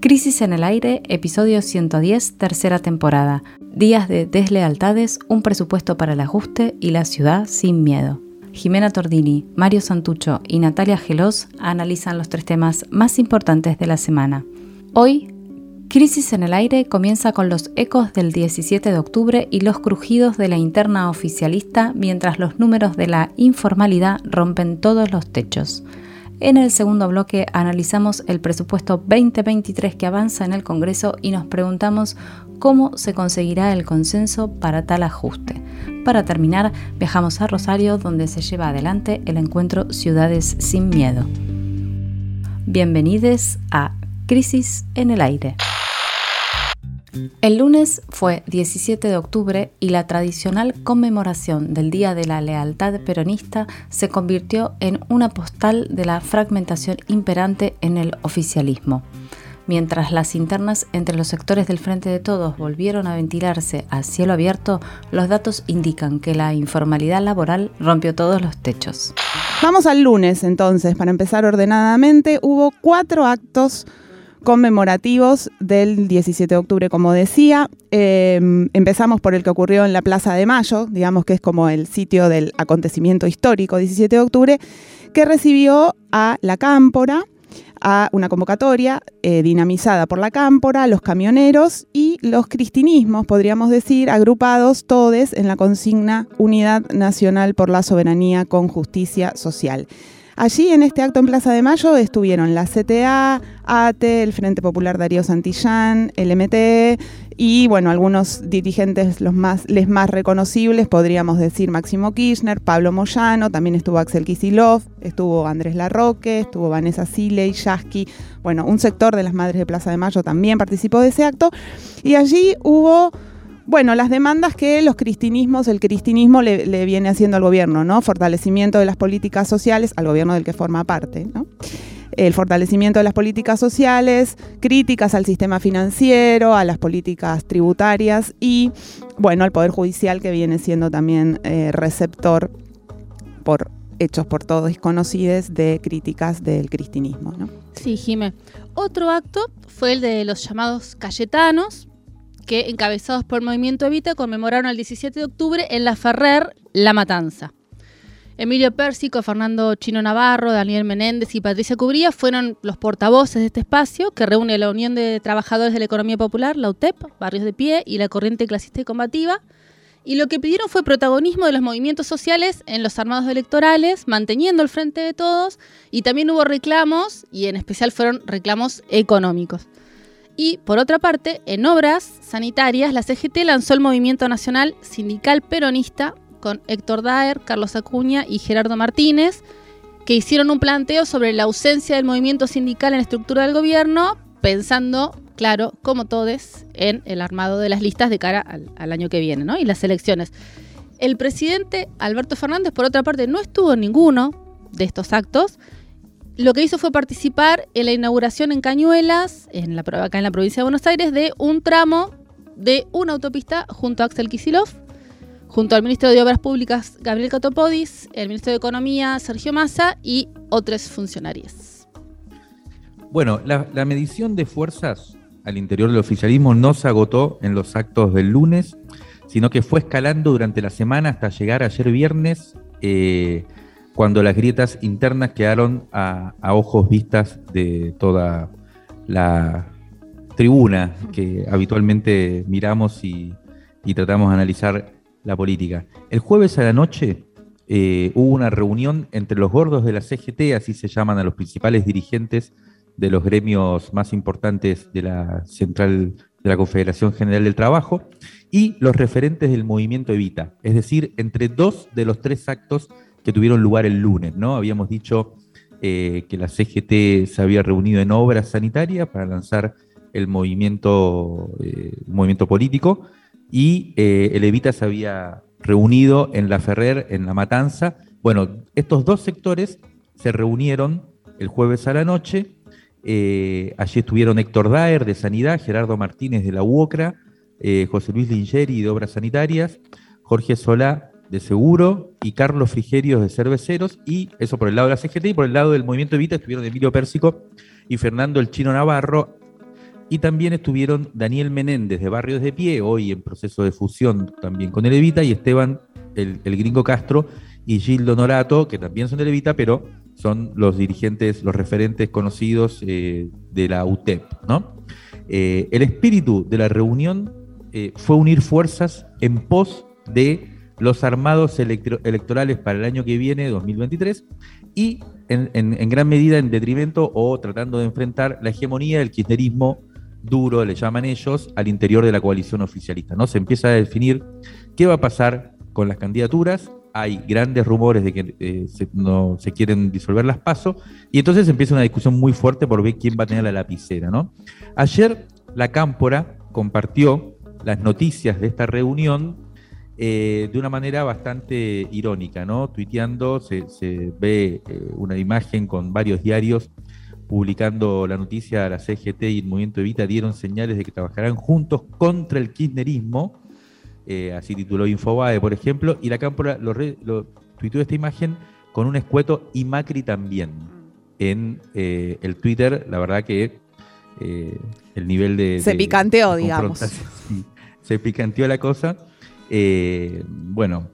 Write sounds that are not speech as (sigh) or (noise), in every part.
Crisis en el Aire, episodio 110, tercera temporada. Días de deslealtades, un presupuesto para el ajuste y la ciudad sin miedo. Jimena Tordini, Mario Santucho y Natalia Gelos analizan los tres temas más importantes de la semana. Hoy, Crisis en el Aire comienza con los ecos del 17 de octubre y los crujidos de la interna oficialista mientras los números de la informalidad rompen todos los techos. En el segundo bloque analizamos el presupuesto 2023 que avanza en el Congreso y nos preguntamos cómo se conseguirá el consenso para tal ajuste. Para terminar, viajamos a Rosario donde se lleva adelante el encuentro Ciudades sin Miedo. Bienvenidos a Crisis en el Aire. El lunes fue 17 de octubre y la tradicional conmemoración del Día de la Lealtad Peronista se convirtió en una postal de la fragmentación imperante en el oficialismo. Mientras las internas entre los sectores del Frente de Todos volvieron a ventilarse a cielo abierto, los datos indican que la informalidad laboral rompió todos los techos. Vamos al lunes entonces, para empezar ordenadamente, hubo cuatro actos conmemorativos del 17 de octubre, como decía. Em, empezamos por el que ocurrió en la Plaza de Mayo, digamos que es como el sitio del acontecimiento histórico 17 de octubre, que recibió a la Cámpora, a una convocatoria eh, dinamizada por la Cámpora, los camioneros y los cristinismos, podríamos decir, agrupados todos en la consigna Unidad Nacional por la Soberanía con Justicia Social. Allí en este acto en Plaza de Mayo estuvieron la CTA, ATE, el Frente Popular Darío Santillán, el MT y bueno, algunos dirigentes los más, les más reconocibles, podríamos decir Máximo Kirchner, Pablo Moyano, también estuvo Axel Kisilov, estuvo Andrés Larroque, estuvo Vanessa Siley, Yasky, bueno, un sector de las Madres de Plaza de Mayo también participó de ese acto. Y allí hubo bueno, las demandas que los cristinismos, el cristinismo le, viene haciendo al gobierno, ¿no? Fortalecimiento de las políticas sociales, al gobierno del que forma parte, ¿no? El fortalecimiento de las políticas sociales, críticas al sistema financiero, a las políticas tributarias y, bueno, al Poder Judicial que viene siendo también eh, receptor por hechos por todos conocidos de críticas del cristinismo. ¿no? Sí, Jime. Otro acto fue el de los llamados Cayetanos, que, encabezados por el Movimiento Evita, conmemoraron el 17 de octubre en la Ferrer La Matanza. Emilio Pérsico, Fernando Chino Navarro, Daniel Menéndez y Patricia Cubría fueron los portavoces de este espacio que reúne la Unión de Trabajadores de la Economía Popular, la UTEP, Barrios de Pie y la Corriente Clasista y Combativa. Y lo que pidieron fue protagonismo de los movimientos sociales en los armados electorales, manteniendo el frente de todos, y también hubo reclamos, y en especial fueron reclamos económicos. Y por otra parte, en obras sanitarias, la CGT lanzó el Movimiento Nacional Sindical Peronista con Héctor Daer, Carlos Acuña y Gerardo Martínez, que hicieron un planteo sobre la ausencia del movimiento sindical en la estructura del gobierno, pensando, claro, como todos, en el armado de las listas de cara al, año que viene ¿no? y las elecciones. El presidente Alberto Fernández, por otra parte, no estuvo en ninguno de estos actos, lo que hizo fue participar en la inauguración en Cañuelas, en la, acá en la provincia de Buenos Aires, de un tramo de una autopista junto a Axel Kisilov, junto al ministro de Obras Públicas Gabriel Catopodis, el ministro de Economía Sergio Massa y otros funcionarios. Bueno, la, medición de fuerzas al interior del oficialismo no se agotó en los actos del lunes, sino que fue escalando durante la semana hasta llegar ayer viernes. Eh, cuando las grietas internas quedaron a, ojos vistas de toda la tribuna que habitualmente miramos y, tratamos de analizar la política. El jueves a la noche eh, hubo una reunión entre los gordos de la CGT, así se llaman a los principales dirigentes de los gremios más importantes de la central de la Confederación General del Trabajo, y los referentes del movimiento Evita, es decir, entre dos de los tres actos que tuvieron lugar el lunes, ¿no? Habíamos dicho eh, que la CGT se había reunido en obras sanitarias para lanzar el movimiento, eh, movimiento político y eh, el Evita se había reunido en La Ferrer, en La Matanza. Bueno, estos dos sectores se reunieron el jueves a la noche. allí estuvieron Héctor Daer de Sanidad, Gerardo Martínez de la UOCRA, José Luis Lingeri de Obras Sanitarias, Jorge Solá de Seguro y Carlos Frigerios de Cerveceros, y eso por el lado de la CGT, y por el lado del Movimiento Evita estuvieron Emilio Pérsico y Fernando El Chino Navarro, Y también estuvieron Daniel Menéndez de Barrios de Pie, hoy en proceso de fusión también con el Evita, y Esteban, el, gringo Castro, y Gildo Norato, que también son de Evita, pero son los dirigentes, los referentes conocidos eh, de la UTEP. ¿no? Eh, el espíritu de la reunión eh, fue unir fuerzas en pos de los armados electorales para el año que viene, 2023, y en, gran medida en detrimento o tratando de enfrentar la hegemonía del kirchnerismo duro, le llaman ellos, al interior de la coalición oficialista. ¿no? Se empieza a definir qué va a pasar con las candidaturas. Hay grandes rumores de que eh, se, no, se quieren disolver las pasos y entonces empieza una discusión muy fuerte por ver quién va a tener la lapicera. ¿no? Ayer la Cámpora compartió las noticias de esta reunión eh, de una manera bastante irónica, ¿no? Tuiteando se, ve eh, una imagen con varios diarios publicando la noticia, la CGT y el Movimiento Evita dieron señales de que trabajarán juntos contra el kirchnerismo, eh, así tituló Infobae, por ejemplo, y la Cámpora lo, lo tuiteó esta imagen con un escueto y Macri también. En el Twitter, la verdad que el nivel de... Se picanteó, digamos. (laughs) se picanteó la cosa. Eh, bueno,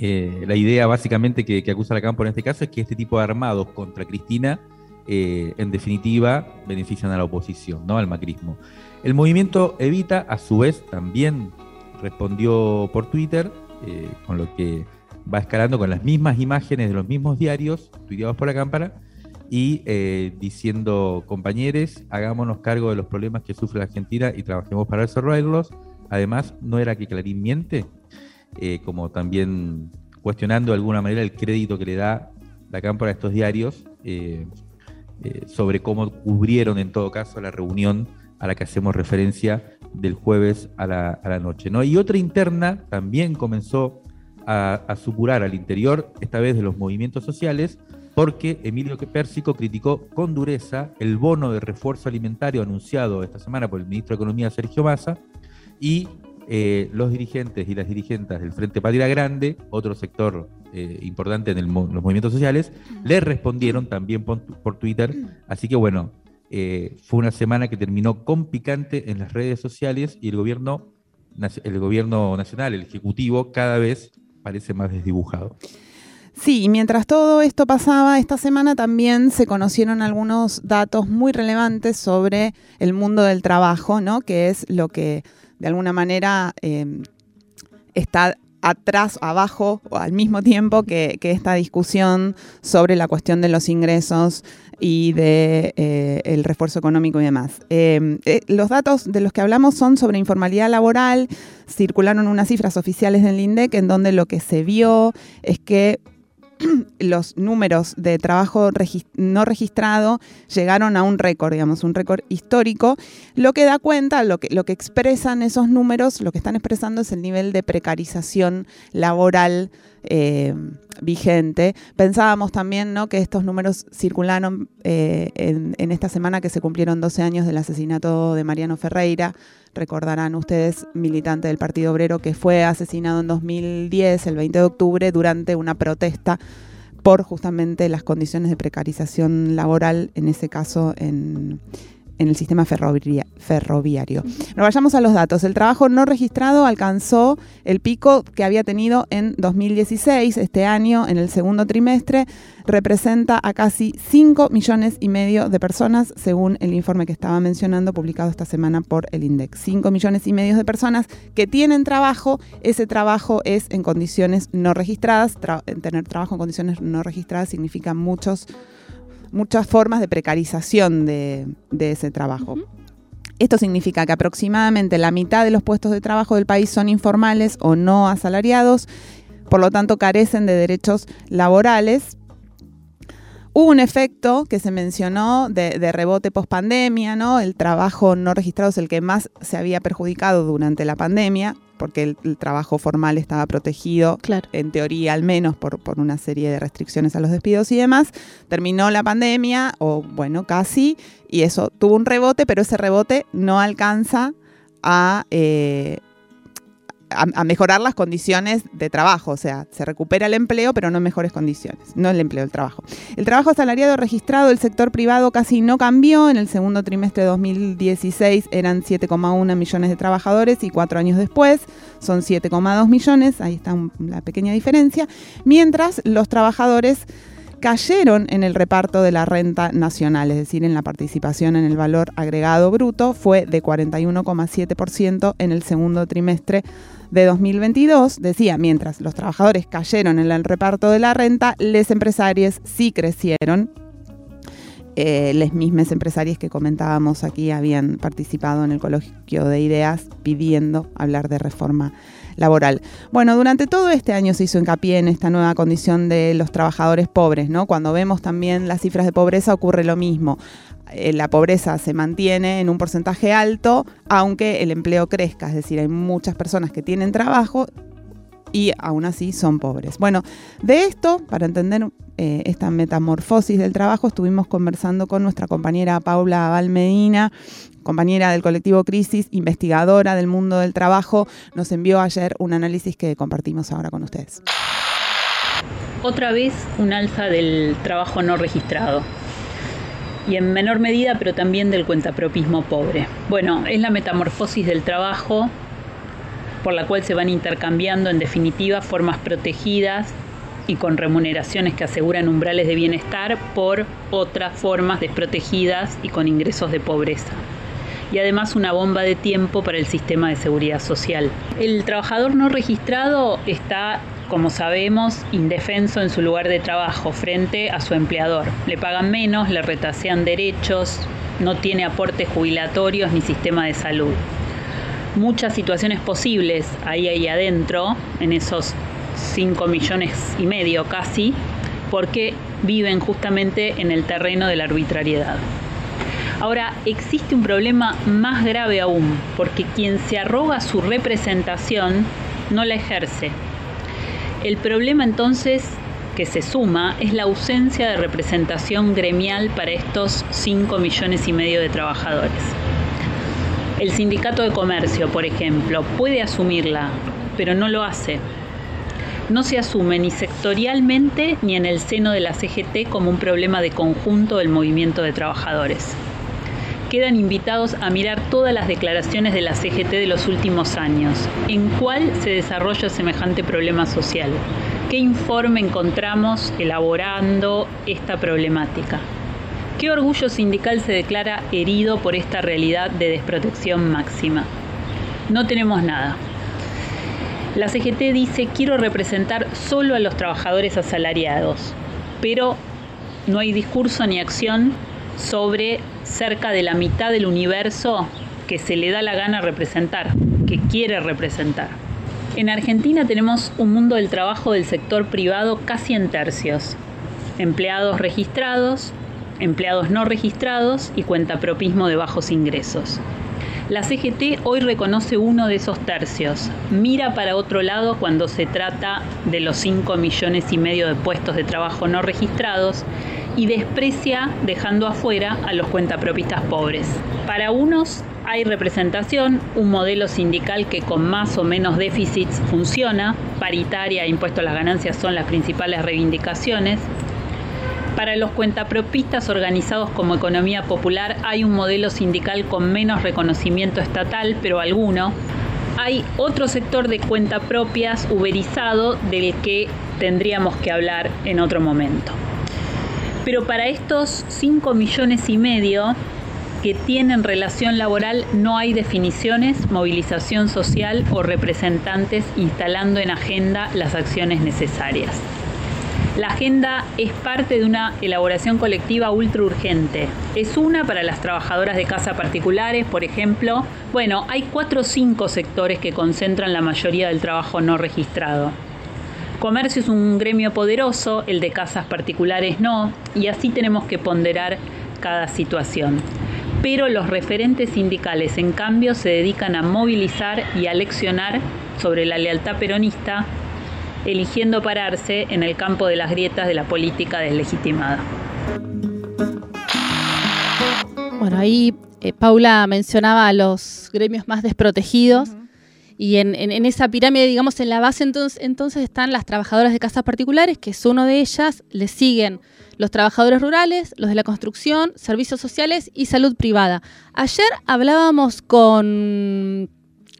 eh, la idea básicamente que, acusa la Campo en este caso es que este tipo de armados contra Cristina, eh, en definitiva, benefician a la oposición, ¿no? al macrismo. El movimiento Evita, a su vez, también respondió por Twitter, con lo que va escalando con las mismas imágenes de los mismos diarios, tuiteados por la Cámpara, y diciendo, compañeros, hagámonos cargo de los problemas que sufre la Argentina y trabajemos para resolverlos Además, no era que Clarín miente, eh, como también cuestionando de alguna manera el crédito que le da la Cámpora a estos diarios eh, eh, sobre cómo cubrieron en todo caso la reunión a la que hacemos referencia del jueves a la, noche. ¿no? Y otra interna también comenzó a, a, supurar al interior, esta vez de los movimientos sociales, porque Emilio Pérsico criticó con dureza el bono de refuerzo alimentario anunciado esta semana por el ministro de Economía Sergio Massa, y eh, los dirigentes y las dirigentes del Frente Patria Grande, otro sector eh, importante en los movimientos sociales, le respondieron también por, Twitter. Así que bueno, eh, fue una semana que terminó con picante en las redes sociales y el gobierno, el gobierno nacional, el Ejecutivo, cada vez parece más desdibujado. Sí, y mientras todo esto pasaba, esta semana también se conocieron algunos datos muy relevantes sobre el mundo del trabajo, ¿no? Que es lo que de alguna manera em, está atrás, abajo o al mismo tiempo que, esta discusión sobre la cuestión de los ingresos y de eh, el refuerzo económico y demás. Em, eh, los datos de los que hablamos son sobre informalidad laboral, circularon unas cifras oficiales del INDEC en donde lo que se vio es que (clears throat) los números de trabajo no registrado llegaron a un récord, digamos, un récord histórico, lo que da cuenta, lo que, lo que expresan esos números, lo que están expresando es el nivel de precarización laboral eh, vigente. Pensábamos también ¿no? que estos números circularon eh, en, en, esta semana que se cumplieron 12 años del asesinato de Mariano Ferreira. Recordarán ustedes, militante del Partido Obrero, que fue asesinado en 2010, el 20 de octubre, durante una protesta por justamente las condiciones de precarización laboral, en ese caso en, en el sistema ferroviario. Nos vayamos a los datos. El trabajo no registrado alcanzó el pico que había tenido en 2016. Este año, en el segundo trimestre, representa a casi 5 millones y medio de personas, según el informe que estaba mencionando, publicado esta semana por el INDEX. 5 millones y medio de personas que tienen trabajo. Ese trabajo es en condiciones no registradas. tener trabajo en condiciones no registradas significa muchos muchas formas de precarización de, ese trabajo. Esto significa que aproximadamente la mitad de los puestos de trabajo del país son informales o no asalariados, por lo tanto carecen de derechos laborales. Hubo un efecto que se mencionó de, de rebote post pandemia, ¿no? El trabajo no registrado es el que más se había perjudicado durante la pandemia porque el, trabajo formal estaba protegido, en teoría al menos, por, una serie de restricciones a los despidos y demás. Terminó la pandemia, o bueno, casi, y eso tuvo un rebote, pero ese rebote no alcanza a, eh, a, mejorar las condiciones de trabajo, o sea, se recupera el empleo, pero no en mejores condiciones, no el empleo, el trabajo. El trabajo asalariado registrado del sector privado casi no cambió, en el segundo trimestre de 2016 eran 7,1 millones de trabajadores y cuatro años después son 7,2 millones, ahí está la pequeña diferencia, mientras los trabajadores cayeron en el reparto de la renta nacional, es decir, en la participación en el valor agregado bruto, fue de 41,7% en el segundo trimestre de 2022. Decía, mientras los trabajadores cayeron en el reparto de la renta, los empresarios sí crecieron. Eh, las mismas empresarias que comentábamos aquí habían participado en el coloquio de ideas pidiendo hablar de reforma laboral. Bueno, durante todo este año se hizo hincapié en esta nueva condición de los trabajadores pobres, ¿no? Cuando vemos también las cifras de pobreza ocurre lo mismo. Eh, la pobreza se mantiene en un porcentaje alto, aunque el empleo crezca, es decir, hay muchas personas que tienen trabajo y aún así son pobres. Bueno, de esto, para entender eh, esta metamorfosis del trabajo, estuvimos conversando con nuestra compañera Paula Valmedina, compañera del colectivo Crisis, investigadora del mundo del trabajo, nos envió ayer un análisis que compartimos ahora con ustedes. Otra vez un alza del trabajo no registrado y en menor medida, pero también del cuentapropismo pobre. Bueno, es la metamorfosis del trabajo por la cual se van intercambiando en definitiva formas protegidas y con remuneraciones que aseguran umbrales de bienestar por otras formas desprotegidas y con ingresos de pobreza. Y además una bomba de tiempo para el sistema de seguridad social. El trabajador no registrado está, como sabemos, indefenso en su lugar de trabajo frente a su empleador. Le pagan menos, le retasean derechos, no tiene aportes jubilatorios ni sistema de salud muchas situaciones posibles ahí ahí adentro, en esos 5 millones y medio casi, porque viven justamente en el terreno de la arbitrariedad. Ahora, existe un problema más grave aún, porque quien se arroga su representación no la ejerce. El problema entonces que se suma es la ausencia de representación gremial para estos 5 millones y medio de trabajadores. El sindicato de comercio, por ejemplo, puede asumirla, pero no lo hace. No se asume ni sectorialmente ni en el seno de la CGT como un problema de conjunto del movimiento de trabajadores. Quedan invitados a mirar todas las declaraciones de la CGT de los últimos años. ¿En cuál se desarrolla semejante problema social? ¿Qué informe encontramos elaborando esta problemática? ¿Qué orgullo sindical se declara herido por esta realidad de desprotección máxima? No tenemos nada. La CGT dice quiero representar solo a los trabajadores asalariados, pero no hay discurso ni acción sobre cerca de la mitad del universo que se le da la gana representar, que quiere representar. En Argentina tenemos un mundo del trabajo del sector privado casi en tercios. Empleados registrados, empleados no registrados y cuentapropismo de bajos ingresos. La CGT hoy reconoce uno de esos tercios, mira para otro lado cuando se trata de los 5 millones y medio de puestos de trabajo no registrados y desprecia dejando afuera a los cuentapropistas pobres. Para unos hay representación, un modelo sindical que con más o menos déficits funciona, paritaria e impuesto a las ganancias son las principales reivindicaciones, para los cuentapropistas organizados como economía popular hay un modelo sindical con menos reconocimiento estatal, pero alguno. Hay otro sector de cuentapropias uberizado del que tendríamos que hablar en otro momento. Pero para estos 5 millones y medio que tienen relación laboral no hay definiciones, movilización social o representantes instalando en agenda las acciones necesarias. La agenda es parte de una elaboración colectiva ultra urgente. Es una para las trabajadoras de casa particulares, por ejemplo. Bueno, hay cuatro o cinco sectores que concentran la mayoría del trabajo no registrado. Comercio es un gremio poderoso, el de casas particulares no, y así tenemos que ponderar cada situación. Pero los referentes sindicales, en cambio, se dedican a movilizar y a leccionar sobre la lealtad peronista eligiendo pararse en el campo de las grietas de la política deslegitimada. Bueno, ahí eh, Paula mencionaba a los gremios más desprotegidos Y en, esa pirámide, digamos, en la base entonces, entonces están las trabajadoras de casas particulares, que es uno de ellas, le siguen los trabajadores rurales, los de la construcción, servicios sociales y salud privada. Ayer hablábamos con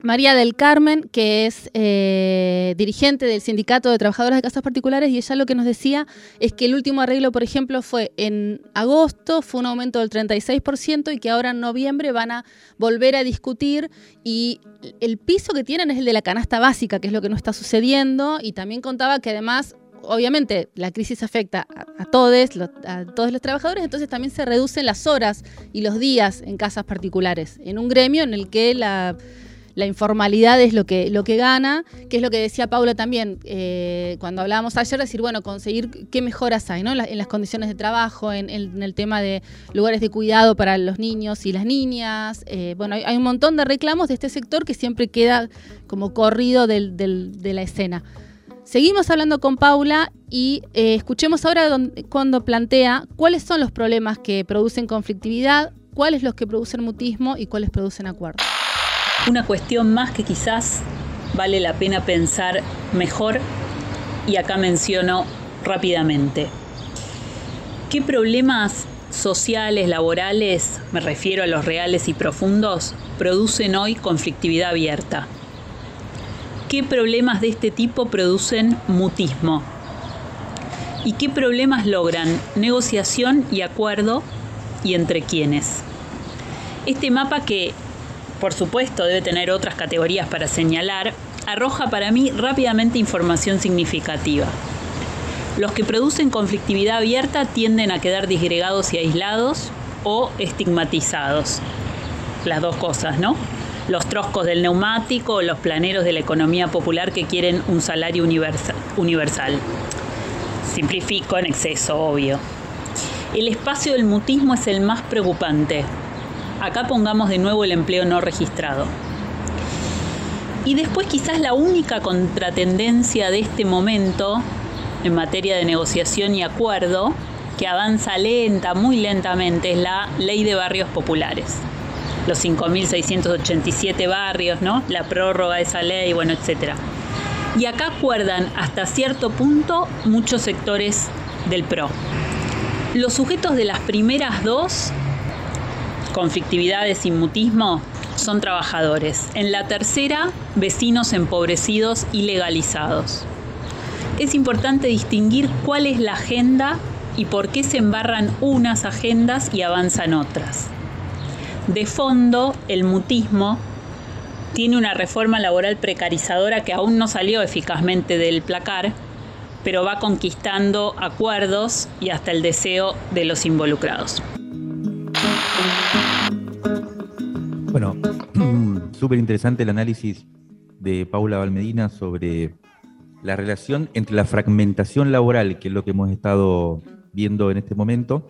María del Carmen, que es eh, dirigente del Sindicato de Trabajadoras de Casas Particulares, y ella lo que nos decía es que el último arreglo, por ejemplo, fue en agosto, fue un aumento del 36%, y que ahora en noviembre van a volver a discutir, y el piso que tienen es el de la canasta básica, que es lo que no está sucediendo, y también contaba que además obviamente la crisis afecta a, todos, a todos los trabajadores, entonces también se reducen las horas y los días en casas particulares, en un gremio en el que la la informalidad es lo que, lo que gana, que es lo que decía Paula también eh, cuando hablábamos ayer, decir, bueno, conseguir qué mejoras hay ¿no? en, las condiciones de trabajo, en, el tema de lugares de cuidado para los niños y las niñas. Eh, bueno, hay, un montón de reclamos de este sector que siempre queda como corrido de la escena. Seguimos hablando con Paula y eh, escuchemos ahora cuando plantea cuáles son los problemas que producen conflictividad, cuáles los que producen mutismo y cuáles producen acuerdo. Una cuestión más que quizás vale la pena pensar mejor y acá menciono rápidamente. ¿Qué problemas sociales, laborales, me refiero a los reales y profundos, producen hoy conflictividad abierta? ¿Qué problemas de este tipo producen mutismo? ¿Y qué problemas logran negociación y acuerdo y entre quiénes? Este mapa que por supuesto debe tener otras categorías para señalar, arroja para mí rápidamente información significativa. Los que producen conflictividad abierta tienden a quedar disgregados y aislados o estigmatizados. Las dos cosas, ¿no? Los troscos del neumático los planeros de la economía popular que quieren un salario universal. Simplifico en exceso, obvio. El espacio del mutismo es el más preocupante, acá pongamos de nuevo el empleo no registrado. Y después quizás la única contratendencia de este momento en materia de negociación y acuerdo, que avanza lenta, muy lentamente, es la ley de barrios populares. Los 5.687 barrios, ¿no? La prórroga de esa ley, bueno, etc. Y acá acuerdan hasta cierto punto muchos sectores del PRO. Los sujetos de las primeras dos conflictividades y mutismo son trabajadores. En la tercera, vecinos empobrecidos y legalizados. Es importante distinguir cuál es la agenda y por qué se embarran unas agendas y avanzan otras. De fondo, el mutismo tiene una reforma laboral precarizadora que aún no salió eficazmente del placar, pero va conquistando acuerdos y hasta el deseo de los involucrados. Súper interesante el análisis de Paula Valmedina sobre la relación entre la fragmentación laboral, que es lo que hemos estado viendo en este momento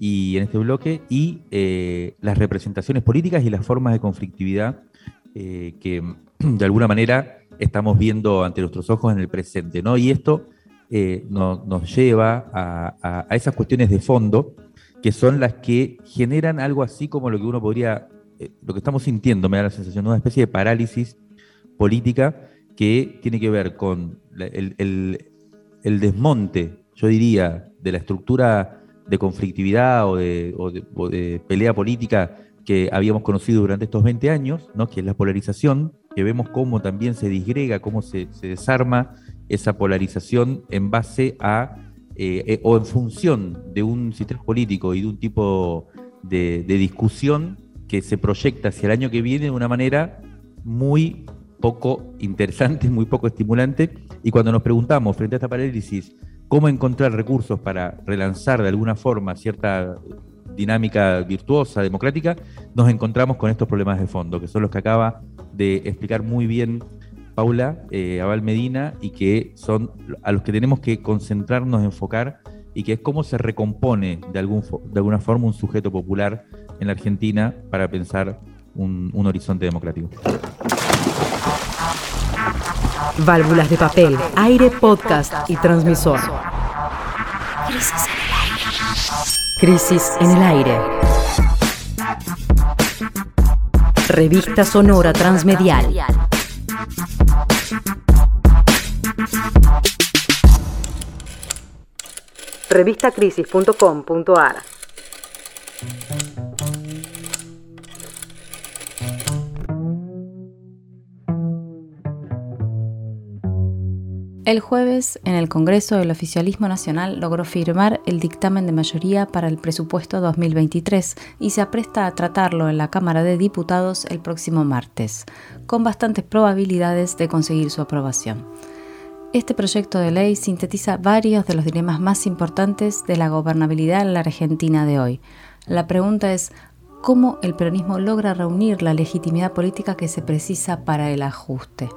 y en este bloque, y eh, las representaciones políticas y las formas de conflictividad eh, que (clears throat) de alguna manera estamos viendo ante nuestros ojos en el presente. ¿no? Y esto eh, nos lleva a, a esas cuestiones de fondo que son las que generan algo así como lo que uno podría eh, lo que estamos sintiendo me da la sensación de una especie de parálisis política que tiene que ver con el, desmonte, yo diría, de la estructura de conflictividad o de, pelea política que habíamos conocido durante estos 20 años, ¿no? que es la polarización, que vemos cómo también se disgrega, cómo se, desarma esa polarización en base a eh, eh, o en función de un sistema político y de un tipo de discusión que se proyecta hacia el año que viene de una manera muy poco interesante, muy poco estimulante. Y cuando nos preguntamos frente a esta parálisis cómo encontrar recursos para relanzar de alguna forma cierta dinámica virtuosa, democrática, nos encontramos con estos problemas de fondo, que son los que acaba de explicar muy bien Paula eh, Abal Medina y que son a los que tenemos que concentrarnos, enfocar y que es cómo se recompone de, algún, de alguna forma un sujeto popular en la Argentina para pensar un, un horizonte democrático. Válvulas de papel, aire, podcast y transmisor. Crisis en el aire. Crisis en el. Revista Sonora Transmedial. Revistacrisis.com.ar El jueves, en el Congreso, el oficialismo nacional logró firmar el dictamen de mayoría para el presupuesto 2023 y se apresta a tratarlo en la Cámara de Diputados el próximo martes, con bastantes probabilidades de conseguir su aprobación. Este proyecto de ley sintetiza varios de los dilemas más importantes de la gobernabilidad en la Argentina de hoy. La pregunta es, ¿cómo el peronismo logra reunir la legitimidad política que se precisa para el ajuste?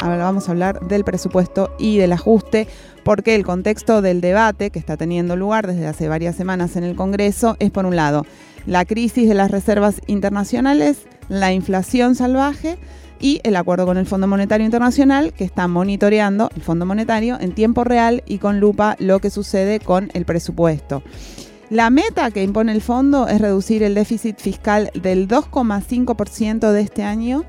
Ahora vamos a hablar del presupuesto y del ajuste, porque el contexto del debate que está teniendo lugar desde hace varias semanas en el Congreso es, por un lado, la crisis de las reservas internacionales, la inflación salvaje y el acuerdo con el Fondo Monetario Internacional que está monitoreando el Fondo Monetario en tiempo real y con lupa lo que sucede con el presupuesto. La meta que impone el fondo es reducir el déficit fiscal del 2,5% de este año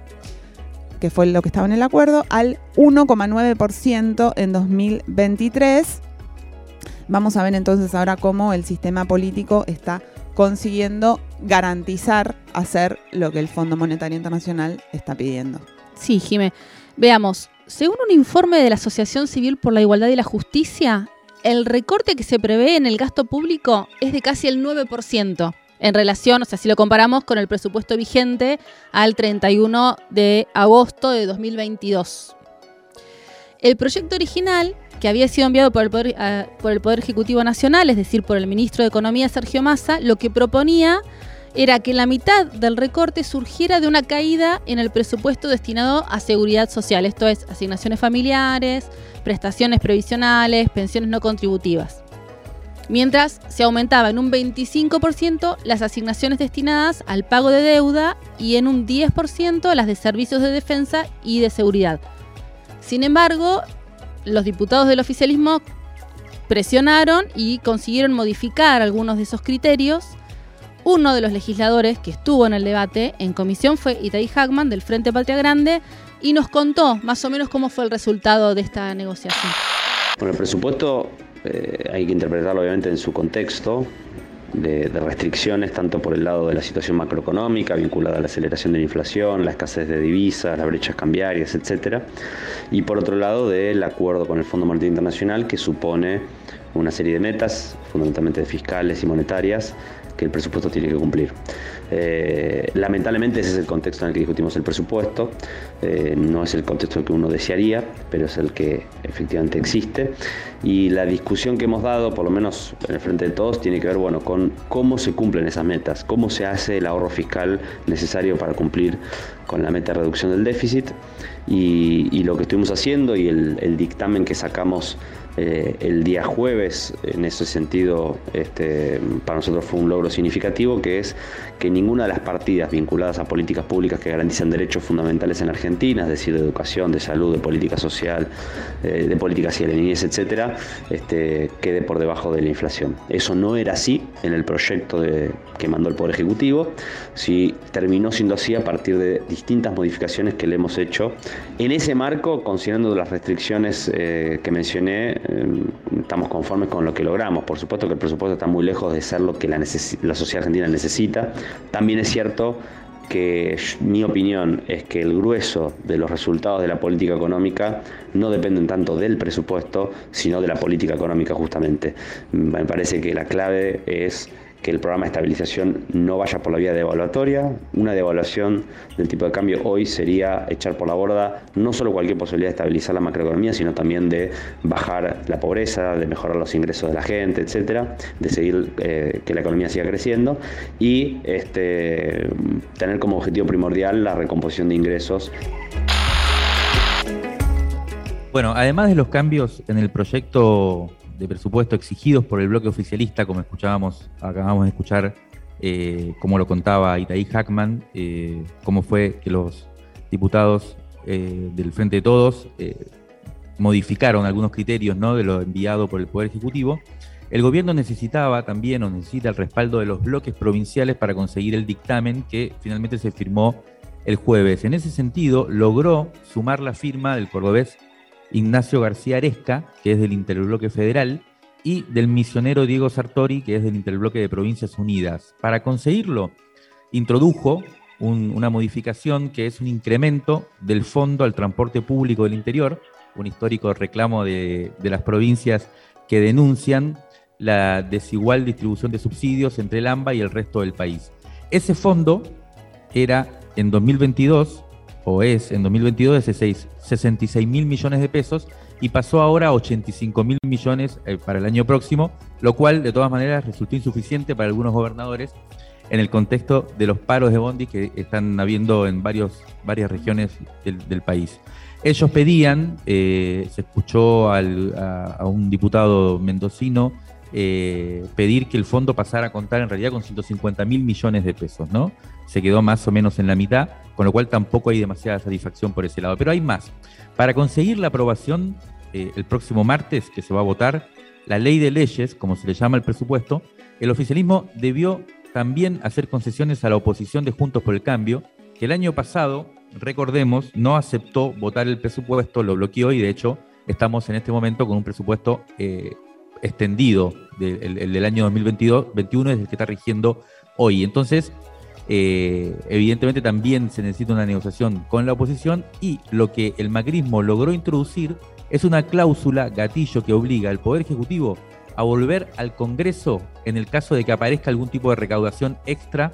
que fue lo que estaba en el acuerdo, al 1,9% en 2023. Vamos a ver entonces ahora cómo el sistema político está consiguiendo garantizar hacer lo que el Fondo Monetario Internacional está pidiendo. Sí, Jimé. Veamos, según un informe de la Asociación Civil por la Igualdad y la Justicia, el recorte que se prevé en el gasto público es de casi el 9% en relación, o sea, si lo comparamos con el presupuesto vigente al 31 de agosto de 2022. El proyecto original, que había sido enviado por el, Poder, eh, por el Poder Ejecutivo Nacional, es decir, por el ministro de Economía Sergio Massa, lo que proponía era que la mitad del recorte surgiera de una caída en el presupuesto destinado a seguridad social, esto es, asignaciones familiares, prestaciones previsionales, pensiones no contributivas mientras se aumentaba en un 25% las asignaciones destinadas al pago de deuda y en un 10% las de servicios de defensa y de seguridad. Sin embargo, los diputados del oficialismo presionaron y consiguieron modificar algunos de esos criterios. Uno de los legisladores que estuvo en el debate en comisión fue Itaí Hackman del Frente Patria Grande y nos contó más o menos cómo fue el resultado de esta negociación. Bueno, el presupuesto eh, hay que interpretarlo obviamente en su contexto de, restricciones, tanto por el lado de la situación macroeconómica vinculada a la aceleración de la inflación, la escasez de divisas, las brechas cambiarias, etc. Y por otro lado del acuerdo con el Fondo que supone una serie de metas, fundamentalmente fiscales y monetarias, que el presupuesto tiene que cumplir. Eh, lamentablemente ese es el contexto en el que discutimos el presupuesto, eh, no es el contexto que uno desearía, pero es el que efectivamente existe. Y la discusión que hemos dado, por lo menos en el frente de todos, tiene que ver bueno, con cómo se cumplen esas metas, cómo se hace el ahorro fiscal necesario para cumplir con la meta de reducción del déficit. Y, lo que estuvimos haciendo y el dictamen que sacamos eh, el día jueves, en ese sentido, este, para nosotros fue un logro significativo, que es que ninguna de las partidas vinculadas a políticas públicas que garantizan derechos fundamentales en Argentina, es decir, de educación, de salud, de política social, eh, de política hacia la etcétera, este, quede por debajo de la inflación. Eso no era así en el proyecto de, que mandó el Poder Ejecutivo, sí terminó siendo así a partir de distintas modificaciones que le hemos hecho. En ese marco, considerando las restricciones eh, que mencioné, Em, estamos conformes con lo que logramos. Por supuesto que el presupuesto está muy lejos de ser lo que la, la sociedad argentina necesita. También es cierto que mi opinión es que el grueso de los resultados de la política económica no dependen tanto del presupuesto, sino de la política económica justamente. Me parece que la clave es que el programa de estabilización no vaya por la vía de evaluatoria. Una devaluación del tipo de cambio hoy sería echar por la borda no solo cualquier posibilidad de estabilizar la macroeconomía, sino también de bajar la pobreza, de mejorar los ingresos de la gente, etcétera, de seguir eh, que la economía siga creciendo y este, tener como objetivo primordial la recomposición de ingresos. Bueno, además de los cambios en el proyecto de presupuesto exigidos por el bloque oficialista, como escuchábamos, acabamos de escuchar, eh, como lo contaba Itaí Hackman, eh, cómo fue que los diputados eh, del Frente de Todos modificaron algunos criterios ¿no? de lo enviado por el Poder Ejecutivo. El gobierno necesitaba también o necesita el respaldo de los bloques provinciales para conseguir el dictamen que finalmente se firmó el jueves. En ese sentido, logró sumar la firma del cordobés Ignacio García Aresca, que es del Interbloque Federal, y del misionero Diego Sartori, que es del Interbloque de Provincias Unidas. Para conseguirlo, introdujo una modificación que es un incremento del fondo al transporte público del interior, un histórico reclamo de, de las provincias que denuncian la desigual distribución de subsidios entre el AMBA y el resto del país. Ese fondo era en 2022, o es en 2022, de 66 mil millones de pesos y pasó ahora a 85 mil millones eh, para el año próximo, lo cual de todas maneras resultó insuficiente para algunos gobernadores en el contexto de los paros de bondi que están habiendo en varias regiones del, país. Ellos pedían, eh, se escuchó a, un diputado mendocino eh, pedir que el fondo pasara a contar en realidad con 150 mil millones de pesos, ¿no? Se quedó más o menos en la mitad, con lo cual tampoco hay demasiada satisfacción por ese lado. Pero hay más. Para conseguir la aprobación eh, el próximo martes, que se va a votar, la ley de leyes, como se le llama el presupuesto, el oficialismo debió también hacer concesiones a la oposición de Juntos por el Cambio, que el año pasado, recordemos, no aceptó votar el presupuesto, lo bloqueó y de hecho estamos en este momento con un presupuesto eh, extendido, el, del año 2022, 21 es el que está rigiendo hoy. Entonces, eh, evidentemente también se necesita una negociación con la oposición y lo que el macrismo logró introducir es una cláusula gatillo que obliga al Poder Ejecutivo a volver al Congreso en el caso de que aparezca algún tipo de recaudación extra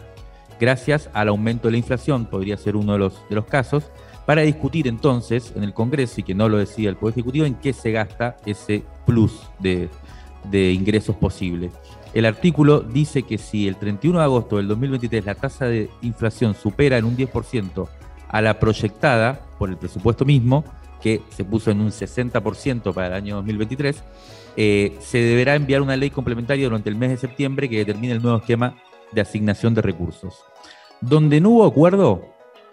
gracias al aumento de la inflación, podría ser uno de los, de los casos, para discutir entonces en el Congreso y que no lo decida el Poder Ejecutivo en qué se gasta ese plus de, de ingresos posibles. El artículo dice que si el 31 de agosto del 2023 la tasa de inflación supera en un 10% a la proyectada por el presupuesto mismo, que se puso en un 60% para el año 2023, eh, se deberá enviar una ley complementaria durante el mes de septiembre que determine el nuevo esquema de asignación de recursos. Donde no hubo acuerdo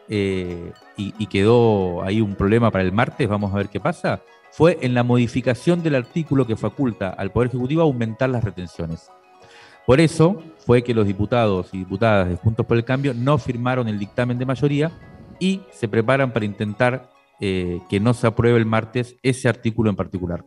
eh, y, y quedó ahí un problema para el martes, vamos a ver qué pasa, fue en la modificación del artículo que faculta al Poder Ejecutivo a aumentar las retenciones. Por eso fue que los diputados y diputadas de Juntos por el Cambio no firmaron el dictamen de mayoría y se preparan para intentar eh, que no se apruebe el martes ese artículo en particular.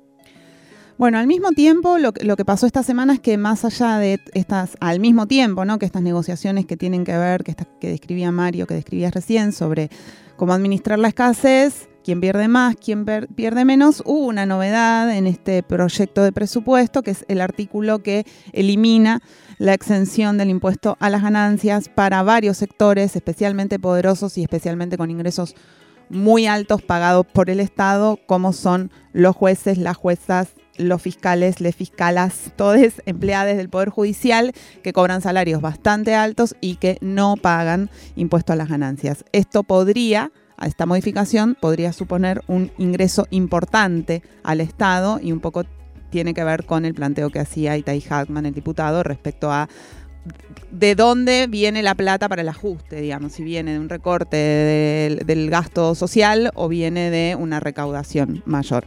Bueno, al mismo tiempo, lo, que pasó esta semana es que más allá de estas, al mismo tiempo, ¿no? Que estas negociaciones que tienen que ver, que, que describía Mario, que describías recién, sobre cómo administrar la escasez, quién pierde más, quién pierde menos, hubo una novedad en este proyecto de presupuesto, que es el artículo que elimina la exención del impuesto a las ganancias para varios sectores, especialmente poderosos y especialmente con ingresos muy altos pagados por el Estado, como son los jueces, las juezas, los fiscales, les fiscalas, todos empleados del Poder Judicial que cobran salarios bastante altos y que no pagan impuesto a las ganancias. Esto podría esta modificación podría suponer un ingreso importante al Estado y un poco tiene que ver con el planteo que hacía Itai Hackman, el diputado, respecto a de dónde viene la plata para el ajuste, digamos, si viene de un recorte del gasto social o viene de una recaudación mayor.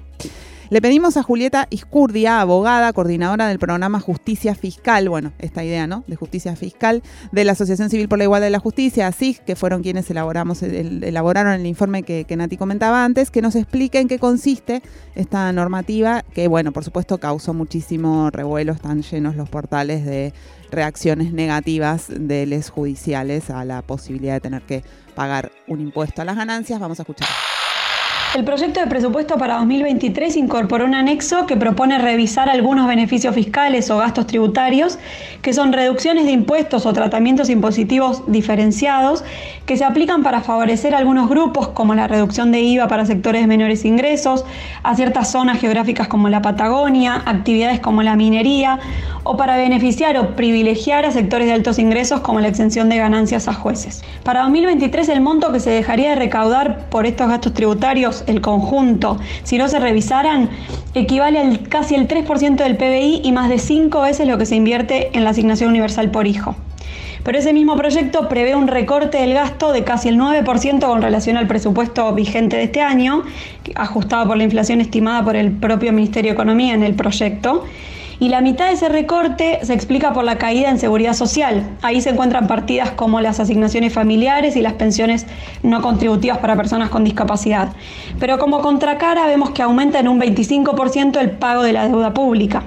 Le pedimos a Julieta Iscurdia, abogada, coordinadora del programa Justicia Fiscal, bueno, esta idea, ¿no? De justicia fiscal de la Asociación Civil por la Igualdad de la Justicia, ASIG, que fueron quienes elaboramos, elaboraron el informe que, que Nati comentaba antes, que nos explique en qué consiste esta normativa, que, bueno, por supuesto causó muchísimo revuelo, están llenos los portales de reacciones negativas de les judiciales a la posibilidad de tener que pagar un impuesto a las ganancias. Vamos a escuchar. El proyecto de presupuesto para 2023 incorporó un anexo que propone revisar algunos beneficios fiscales o gastos tributarios, que son reducciones de impuestos o tratamientos impositivos diferenciados, que se aplican para favorecer a algunos grupos, como la reducción de IVA para sectores de menores ingresos, a ciertas zonas geográficas como la Patagonia, actividades como la minería, o para beneficiar o privilegiar a sectores de altos ingresos como la exención de ganancias a jueces. Para 2023 el monto que se dejaría de recaudar por estos gastos tributarios el conjunto, si no se revisaran, equivale al casi el 3% del PBI y más de 5 veces lo que se invierte en la asignación universal por hijo. Pero ese mismo proyecto prevé un recorte del gasto de casi el 9% con relación al presupuesto vigente de este año, ajustado por la inflación estimada por el propio Ministerio de Economía en el proyecto y la mitad de ese recorte se explica por la caída en seguridad social. Ahí se encuentran partidas como las asignaciones familiares y las pensiones no contributivas para personas con discapacidad. Pero como contracara vemos que aumenta en un 25% el pago de la deuda pública.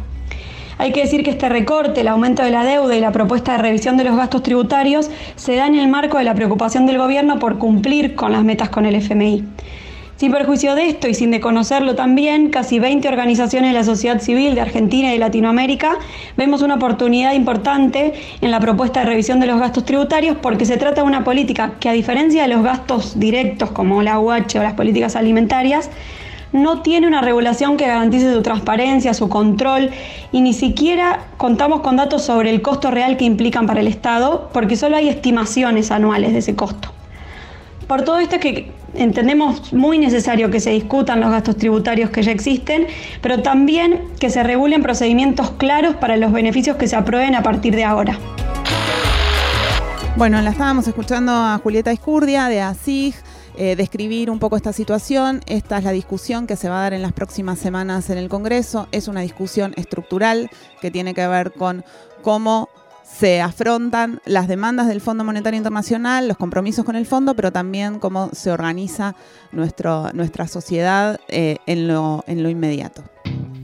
Hay que decir que este recorte, el aumento de la deuda y la propuesta de revisión de los gastos tributarios se da en el marco de la preocupación del gobierno por cumplir con las metas con el FMI. Sin perjuicio de esto y sin de conocerlo también, casi 20 organizaciones de la sociedad civil de Argentina y de Latinoamérica vemos una oportunidad importante en la propuesta de revisión de los gastos tributarios porque se trata de una política que a diferencia de los gastos directos como la UH o las políticas alimentarias, no tiene una regulación que garantice su transparencia, su control y ni siquiera contamos con datos sobre el costo real que implican para el Estado porque solo hay estimaciones anuales de ese costo. Por todo esto es que entendemos muy necesario que se discutan los gastos tributarios que ya existen, pero también que se regulen procedimientos claros para los beneficios que se aprueben a partir de ahora. Bueno, la estábamos escuchando a Julieta Escurdia de ASIG. Eh, describir un poco esta situación. Esta es la discusión que se va a dar en las próximas semanas en el Congreso. Es una discusión estructural que tiene que ver con cómo se afrontan las demandas del Fondo Monetario Internacional, los compromisos con el fondo, pero también cómo se organiza nuestro, nuestra sociedad eh, en, lo, en lo inmediato.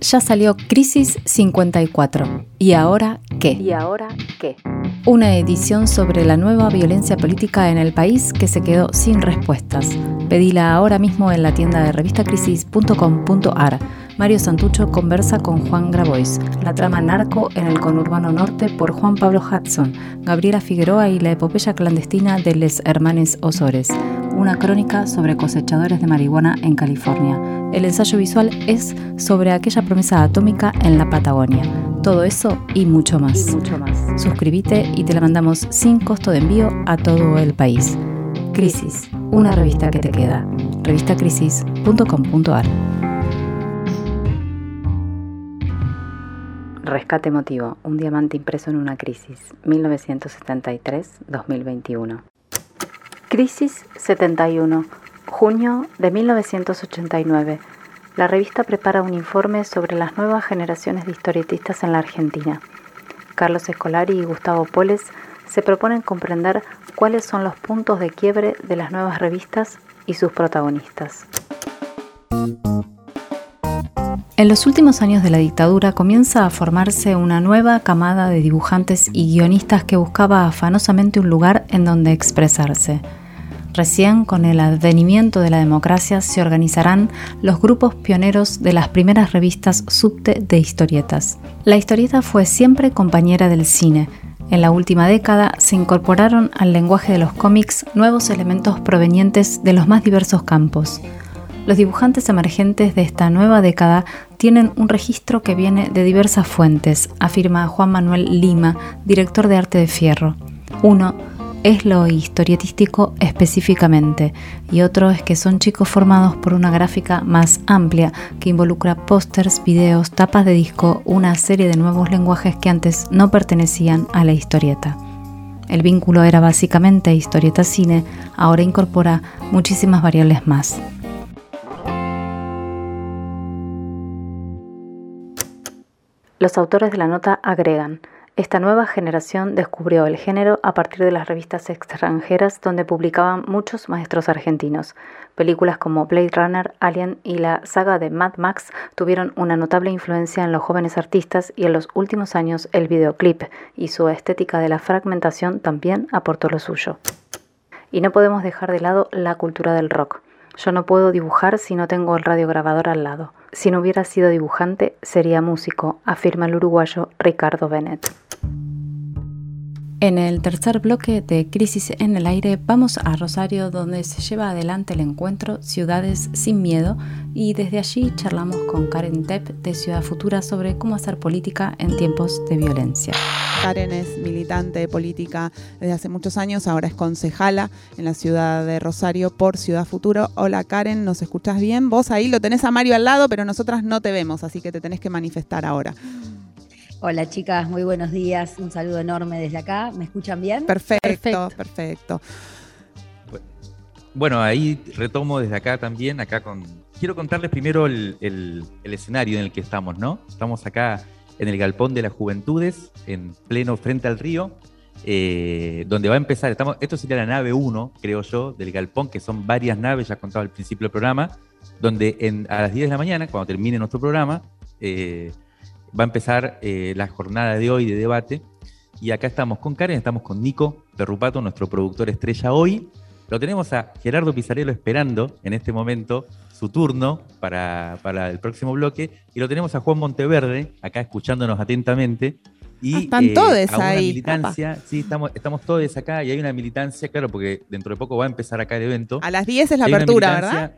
Ya salió Crisis 54. ¿Y ahora qué? ¿Y ahora qué? Una edición sobre la nueva violencia política en el país que se quedó sin respuestas. Pedila ahora mismo en la tienda de revistacrisis.com.ar Mario Santucho conversa con Juan Grabois, la trama narco en el conurbano norte por Juan Pablo Hudson, Gabriela Figueroa y la epopeya clandestina de Les Hermanes Osores, una crónica sobre cosechadores de marihuana en California. El ensayo visual es sobre aquella promesa atómica en la Patagonia. Todo eso y mucho más. Y mucho más. Suscríbete y te la mandamos sin costo de envío a todo el país. Crisis, una revista que te queda. revistacrisis.com.ar Rescate emotivo, un diamante impreso en una crisis, 1973-2021. Crisis 71, junio de 1989. La revista prepara un informe sobre las nuevas generaciones de historietistas en la Argentina. Carlos Escolari y Gustavo Poles se proponen comprender cuáles son los puntos de quiebre de las nuevas revistas y sus protagonistas. En los últimos años de la dictadura comienza a formarse una nueva camada de dibujantes y guionistas que buscaba afanosamente un lugar en donde expresarse. Recién con el advenimiento de la democracia se organizarán los grupos pioneros de las primeras revistas subte de historietas. La historieta fue siempre compañera del cine. En la última década se incorporaron al lenguaje de los cómics nuevos elementos provenientes de los más diversos campos. Los dibujantes emergentes de esta nueva década tienen un registro que viene de diversas fuentes, afirma Juan Manuel Lima, director de arte de Fierro. Uno es lo historietístico específicamente y otro es que son chicos formados por una gráfica más amplia que involucra pósters, videos, tapas de disco, una serie de nuevos lenguajes que antes no pertenecían a la historieta. El vínculo era básicamente historieta-cine, ahora incorpora muchísimas variables más. Los autores de la nota agregan, esta nueva generación descubrió el género a partir de las revistas extranjeras donde publicaban muchos maestros argentinos. Películas como Blade Runner, Alien y la saga de Mad Max tuvieron una notable influencia en los jóvenes artistas y en los últimos años el videoclip y su estética de la fragmentación también aportó lo suyo. Y no podemos dejar de lado la cultura del rock. Yo no puedo dibujar si no tengo el radiograbador al lado. Si no hubiera sido dibujante, sería músico, afirma el uruguayo Ricardo Bennett. En el tercer bloque de Crisis en el Aire vamos a Rosario donde se lleva adelante el encuentro Ciudades sin Miedo y desde allí charlamos con Karen Tepp de Ciudad Futura sobre cómo hacer política en tiempos de violencia. Karen es militante política desde hace muchos años, ahora es concejala en la ciudad de Rosario por Ciudad Futuro. Hola Karen, ¿nos escuchás bien? Vos ahí lo tenés a Mario al lado, pero nosotras no te vemos, así que te tenés que manifestar ahora. Hola chicas, muy buenos días. Un saludo enorme desde acá. ¿Me escuchan bien? Perfecto, perfecto. Bueno, ahí retomo desde acá también, acá con... Quiero contarles primero el, escenario en el que estamos, ¿no? Estamos acá en el Galpón de las Juventudes, en pleno frente al río, eh, donde va a empezar, estamos, esto sería la nave 1, creo yo, del Galpón, que son varias naves, ya contaba al principio del programa, donde a las 10 de la mañana, cuando termine nuestro programa, eh, va a empezar eh, la jornada de hoy de debate. Y acá estamos con Karen, estamos con Nico Perrupato, nuestro productor estrella hoy. Lo tenemos a Gerardo Pizarello esperando en este momento su turno para, para el próximo bloque. Y lo tenemos a Juan Monteverde, acá escuchándonos atentamente. Y, Ah, están todos a una ahí, militancia, sí, estamos, estamos todos acá y hay una militancia, claro, porque dentro de poco va a empezar acá el evento. A las 10 es la Hay apertura, ¿verdad?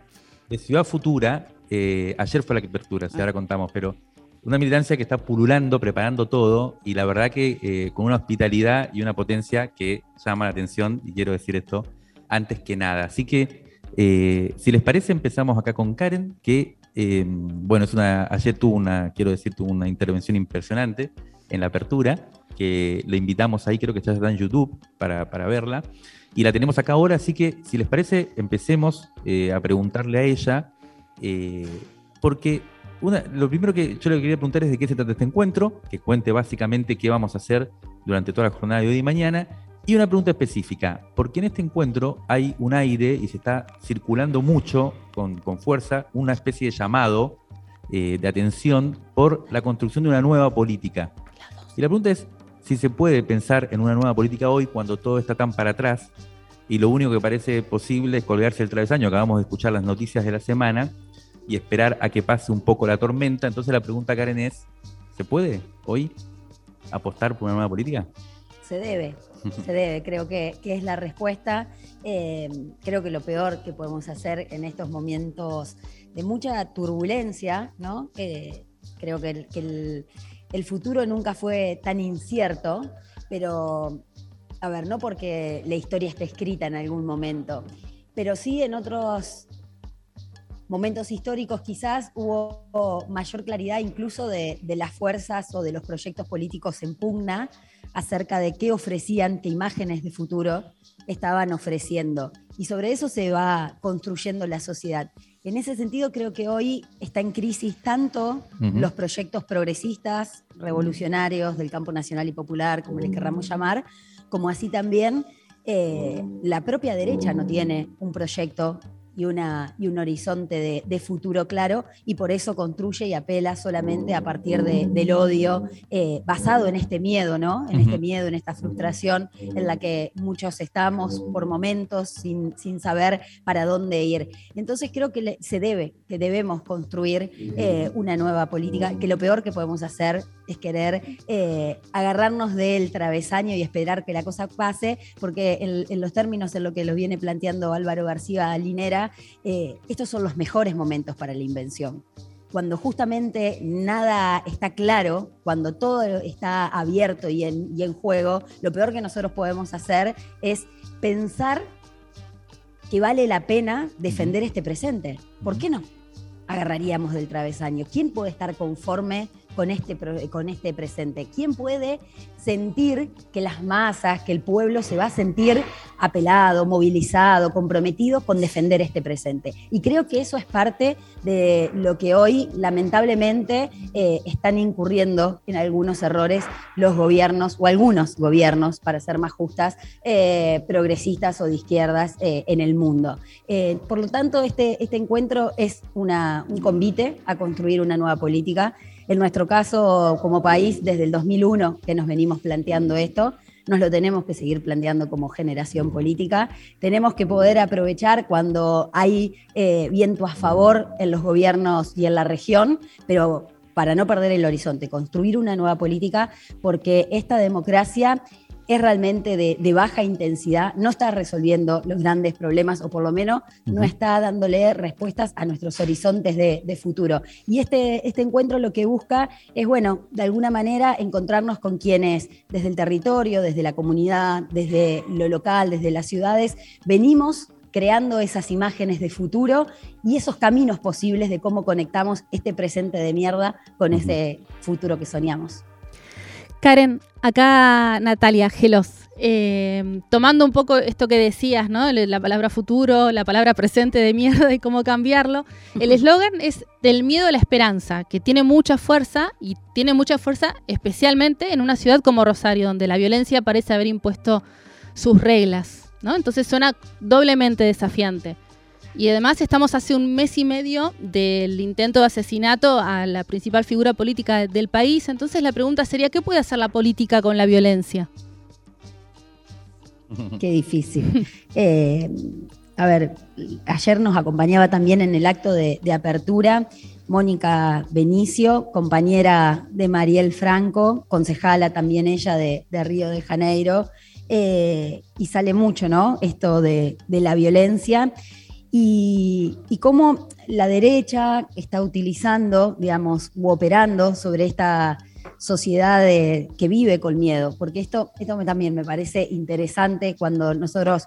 De Ciudad Futura, eh, ayer fue la apertura, si ahora contamos, pero una militancia que está pululando, preparando todo, y la verdad que eh, con una hospitalidad y una potencia que llama la atención, y quiero decir esto antes que nada. Así que, eh, si les parece, empezamos acá con Karen, que, eh, bueno, es una, ayer tuvo una, quiero decir, tuvo una intervención impresionante en la apertura, que le invitamos ahí, creo que ya está en YouTube para, para verla. Y la tenemos acá ahora, así que si les parece, empecemos a preguntarle a ella, porque una, lo primero que yo le quería preguntar es de qué se trata este encuentro, que cuente básicamente qué vamos a hacer durante toda la jornada de hoy y mañana, y una pregunta específica, porque en este encuentro hay un aire y se está circulando mucho, con, con fuerza, una especie de llamado eh, de atención por la construcción de una nueva política. Y la pregunta es si se puede pensar en una nueva política hoy cuando todo está tan para atrás y lo único que parece posible es colgarse el travesaño. Acabamos de escuchar las noticias de la semana y esperar a que pase un poco la tormenta. Entonces la pregunta, Karen, es, ¿se puede hoy apostar por una nueva política? Se debe, se debe, creo que, que es la respuesta. Eh, creo que lo peor que podemos hacer en estos momentos de mucha turbulencia, ¿no? Creo que, el, que el, el futuro nunca fue tan incierto, pero, a ver, no porque la historia esté escrita en algún momento, pero sí en otros momentos históricos quizás hubo mayor claridad incluso de, de, las fuerzas o de los proyectos políticos en pugna acerca de qué ofrecían, qué imágenes de futuro estaban ofreciendo. Y sobre eso se va construyendo la sociedad. En ese sentido creo que hoy está en crisis tanto uh -huh. los proyectos progresistas, revolucionarios del campo nacional y popular, como les querramos llamar, como así también eh, la propia derecha no tiene un proyecto y, una, y un horizonte de, de, futuro claro y por eso construye y apela solamente a partir de, del odio eh, basado en este miedo, ¿no? En uh -huh. este miedo, en esta frustración en la que muchos estamos por momentos sin, sin saber para dónde ir. Entonces creo que le, se debe, que debemos construir eh, una nueva política, que lo peor que podemos hacer es querer eh, agarrarnos del travesaño y esperar que la cosa pase, porque en, en, los términos en lo que lo viene planteando Álvaro García Linera, eh, estos son los mejores momentos para la invención. Cuando justamente nada está claro, cuando todo está abierto y en, y en juego, lo peor que nosotros podemos hacer es pensar que vale la pena defender este presente. ¿Por qué no? Agarraríamos del travesaño. ¿Quién puede estar conforme con este, con este presente? ¿Quién puede sentir que las masas, que el pueblo se va a sentir apelado, movilizado, comprometido con defender este presente? Y creo que eso es parte de lo que hoy, lamentablemente, eh, están incurriendo en algunos errores los gobiernos, o algunos gobiernos, para ser más justas, eh, progresistas o de izquierdas eh, en el mundo. Por lo tanto, este, este encuentro es una, un convite a construir una nueva política. En nuestro caso, como país, desde el 2001 que nos venimos planteando esto, nos lo tenemos que seguir planteando como generación política. Tenemos que poder aprovechar cuando hay eh, viento a favor en los gobiernos y en la región, pero para no perder el horizonte, construir una nueva política, porque esta democracia es realmente de, de, baja intensidad, no está resolviendo los grandes problemas o por lo menos uh -huh. no está dándole respuestas a nuestros horizontes de, de, futuro. Y este, este encuentro lo que busca es, bueno, de alguna manera encontrarnos con quienes desde el territorio, desde la comunidad, desde lo local, desde las ciudades, venimos creando esas imágenes de futuro y esos caminos posibles de cómo conectamos este presente de mierda con uh -huh. ese futuro que soñamos. Karen, acá Natalia Gelos, eh, tomando un poco esto que decías, ¿no? La palabra futuro, la palabra presente de mierda y cómo cambiarlo. El eslogan es del miedo a la esperanza, que tiene mucha fuerza y tiene mucha fuerza especialmente en una ciudad como Rosario, donde la violencia parece haber impuesto sus reglas, ¿no? Entonces suena doblemente desafiante. Y además estamos hace un mes y medio del intento de asesinato a la principal figura política del país. Entonces la pregunta sería, ¿qué puede hacer la política con la violencia? (laughs) Qué difícil. Eh, a ver, ayer nos acompañaba también en el acto de, apertura Mónica Benicio, compañera de Mariel Franco, concejala también ella de, Río de Janeiro, eh, y sale mucho, ¿no? Esto de, la violencia y, cómo la derecha está utilizando, digamos, u operando sobre esta sociedad que vive con miedo, porque esto, esto también me parece interesante cuando nosotros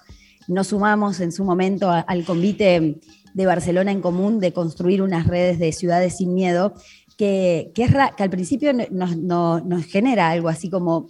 nos sumamos en su momento al convite de Barcelona en común de construir unas redes de ciudades sin miedo, que, que, al principio nos genera algo así como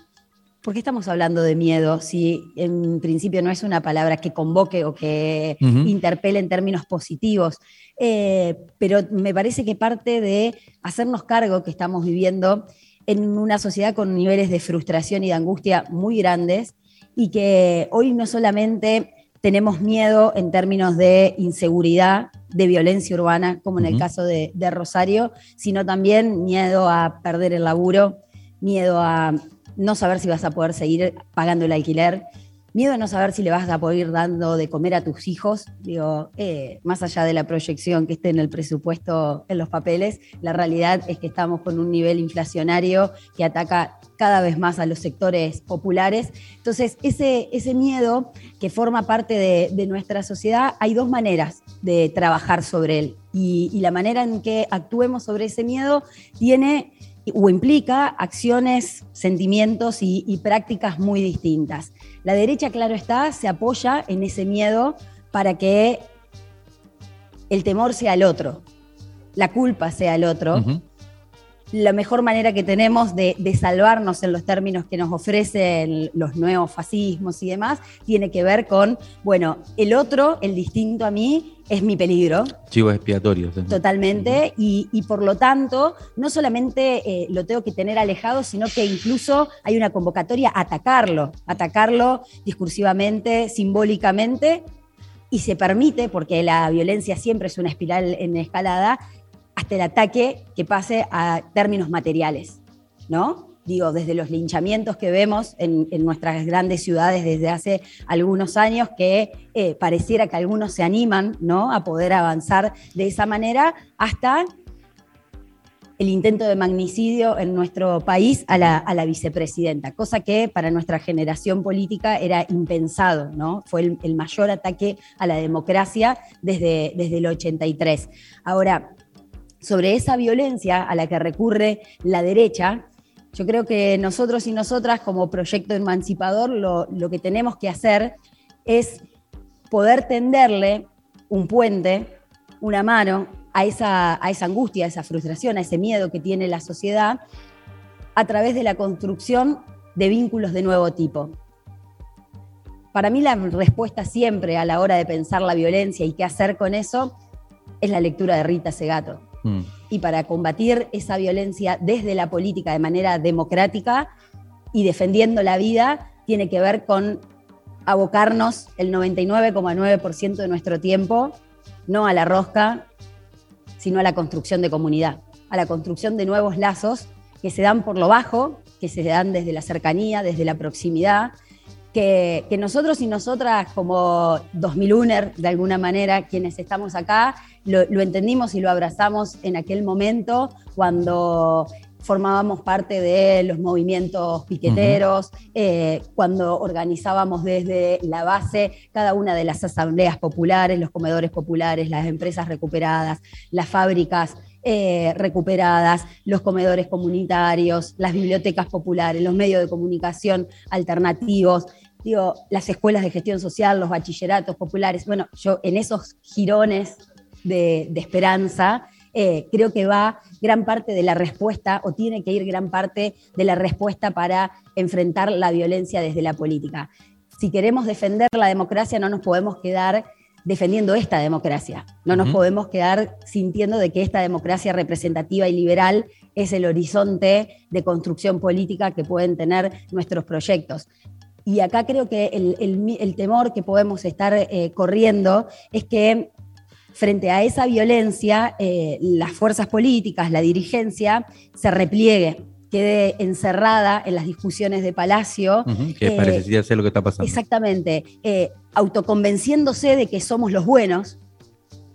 ¿Por qué estamos hablando de miedo si en principio no es una palabra que convoque o que interpele en términos positivos? Eh, pero me parece que parte de hacernos cargo que estamos viviendo en una sociedad con niveles de frustración y de angustia muy grandes y que hoy no solamente tenemos miedo en términos de inseguridad, de violencia urbana, como en el caso de, Rosario, sino también miedo a perder el laburo, miedo a no saber si vas a poder seguir pagando el alquiler, miedo a no saber si le vas a poder ir dando de comer a tus hijos, digo, eh, más allá de la proyección que esté en el presupuesto, en los papeles, la realidad es que estamos con un nivel inflacionario que ataca cada vez más a los sectores populares. Entonces, ese, ese miedo que forma parte de, nuestra sociedad, hay dos maneras de trabajar sobre él. Y, y la manera en que actuemos sobre ese miedo tiene o implica acciones, sentimientos y, prácticas muy distintas. La derecha, claro está, se apoya en ese miedo para que el temor sea el otro, la culpa sea el otro, la mejor manera que tenemos de, salvarnos en los términos que nos ofrecen los nuevos fascismos y demás, tiene que ver con, bueno, el otro, el distinto a mí, es mi peligro. Chivos expiatorios. Totalmente, y, por lo tanto, no solamente eh, lo tengo que tener alejado, sino que incluso hay una convocatoria a atacarlo, atacarlo discursivamente, simbólicamente, y se permite, porque la violencia siempre es una espiral en escalada, hasta el ataque que pase a términos materiales, ¿no? Digo, desde los linchamientos que vemos en, nuestras grandes ciudades desde hace algunos años, que eh, pareciera que algunos se animan ¿no? a poder avanzar de esa manera, hasta el intento de magnicidio en nuestro país a la, vicepresidenta, cosa que para nuestra generación política era impensado, ¿no? Fue el, el mayor ataque a la democracia desde, desde el 83. Ahora, sobre esa violencia a la que recurre la derecha, yo creo que nosotros y nosotras como proyecto emancipador lo, que tenemos que hacer es poder tenderle un puente, una mano a esa, a esa angustia, a esa frustración, a ese miedo que tiene la sociedad a través de la construcción de vínculos de nuevo tipo. Para mí la respuesta siempre a la hora de pensar la violencia y qué hacer con eso es la lectura de Rita Segato. Mm. Y para combatir esa violencia desde la política de manera democrática y defendiendo la vida, tiene que ver con abocarnos el 99,9% de nuestro tiempo, no a la rosca, sino a la construcción de comunidad, a la construcción de nuevos lazos que se dan por lo bajo, que se dan desde la cercanía, desde la proximidad, que, nosotros y nosotras como 2001 de alguna manera, quienes estamos acá, lo, entendimos y lo abrazamos en aquel momento cuando formábamos parte de los movimientos piqueteros, eh, cuando organizábamos desde la base cada una de las asambleas populares, los comedores populares, las empresas recuperadas, las fábricas eh, recuperadas, los comedores comunitarios, las bibliotecas populares, los medios de comunicación alternativos, digo, las escuelas de gestión social, los bachilleratos populares. Bueno, yo en esos girones de, esperanza eh, creo que va gran parte de la respuesta o tiene que ir gran parte de la respuesta para enfrentar la violencia desde la política. Si queremos defender la democracia no nos podemos quedar defendiendo esta democracia. No nos podemos quedar sintiendo de que esta democracia representativa y liberal es el horizonte de construcción política que pueden tener nuestros proyectos. Y acá creo que el, temor que podemos estar eh, corriendo es que frente a esa violencia, eh, las fuerzas políticas, la dirigencia, se repliegue, quede encerrada en las discusiones de Palacio. que eh, parecería ser lo que está pasando. Exactamente, eh, autoconvenciéndose de que somos los buenos,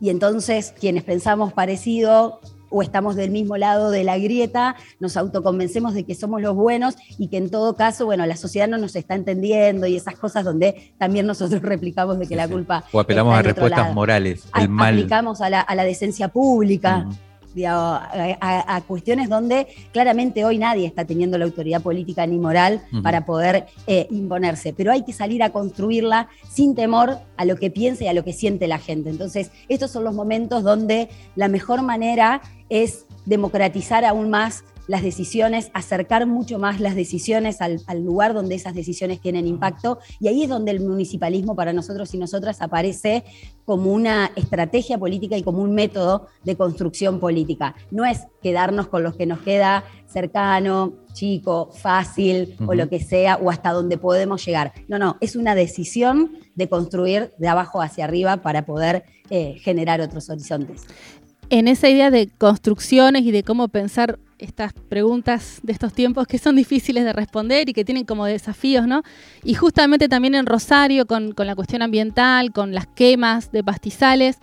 y entonces quienes pensamos parecido o estamos del mismo lado de la grieta, nos autoconvencemos de que somos los buenos y que en todo caso, bueno, la sociedad no nos está entendiendo y esas cosas donde también nosotros (laughs) replicamos de que Sí, la sí. culpa. O apelamos está a respuestas morales. A- El mal. Aplicamos a la, a la decencia pública. Digo, a, a- a cuestiones donde claramente hoy nadie está teniendo la autoridad política ni moral para poder eh, imponerse, pero hay que salir a construirla sin temor a lo que piense y a lo que siente la gente. Entonces, estos son los momentos donde la mejor manera es democratizar aún más las decisiones, acercar mucho más las decisiones al, al lugar donde esas decisiones tienen impacto. Y ahí es donde el municipalismo para nosotros y nosotras aparece como una estrategia política y como un método de construcción política. No es quedarnos con los que nos queda cercano, chico, fácil o lo que sea, o hasta donde podemos llegar. No, no, es una decisión de construir de abajo hacia arriba para poder eh, generar otros horizontes. en esa idea de construcciones y de cómo pensar estas preguntas de estos tiempos que son difíciles de responder y que tienen como desafíos, ¿no? Y justamente también en Rosario, con, con la cuestión ambiental, con las quemas de pastizales,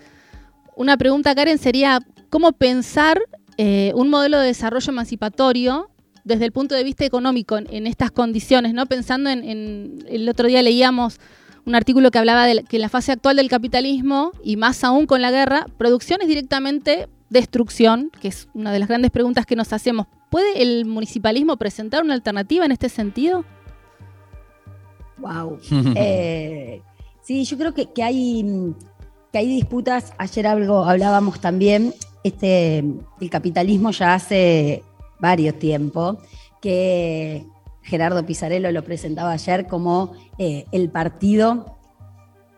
una pregunta, Karen, sería cómo pensar eh, un modelo de desarrollo emancipatorio desde el punto de vista económico en, estas condiciones, ¿no? Pensando en, en- el otro día leíamos un artículo que hablaba de que en la fase actual del capitalismo, y más aún con la guerra, producción es directamente destrucción, que es una de las grandes preguntas que nos hacemos. ¿Puede el municipalismo presentar una alternativa en este sentido? Wow. (laughs) Eh, sí, yo creo que, que hay, que hay disputas. Ayer algo hablábamos también. Este, el capitalismo ya hace varios tiempos que Gerardo Pizarello lo presentaba ayer como eh, el partido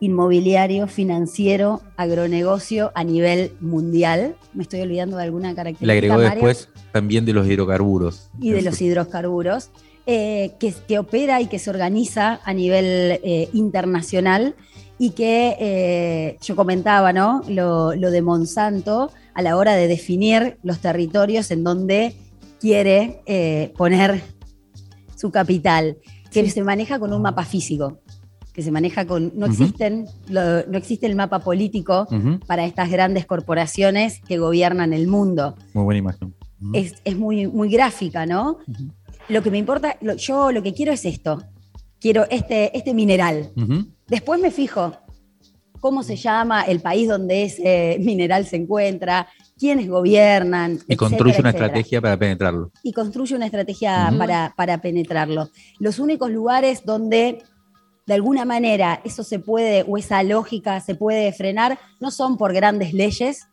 inmobiliario, financiero, agronegocio a nivel mundial. Me estoy olvidando de alguna característica. Le agregó Mario? después también de los hidrocarburos. y de los hidrocarburos, eh, que, que opera y que se organiza a nivel eh, internacional y que eh, yo comentaba, ¿no? Lo, lo de Monsanto a la hora de definir los territorios en donde quiere eh, poner su capital, que Sí. se maneja con un mapa físico, que se maneja con, no existen, lo- no existe el mapa político para estas grandes corporaciones que gobiernan el mundo Muy buena imagen. Es, es muy, muy gráfica, ¿no? Lo que me importa, lo- yo lo que quiero es esto. Quiero este, este mineral. Después me fijo cómo se llama el país donde ese mineral se encuentra, quiénes gobiernan. Y etcétera, construye una etcétera. estrategia para penetrarlo. Y construye una estrategia para, para penetrarlo. Los únicos lugares donde de alguna manera eso se puede, o esa lógica se puede frenar, no son por grandes leyes,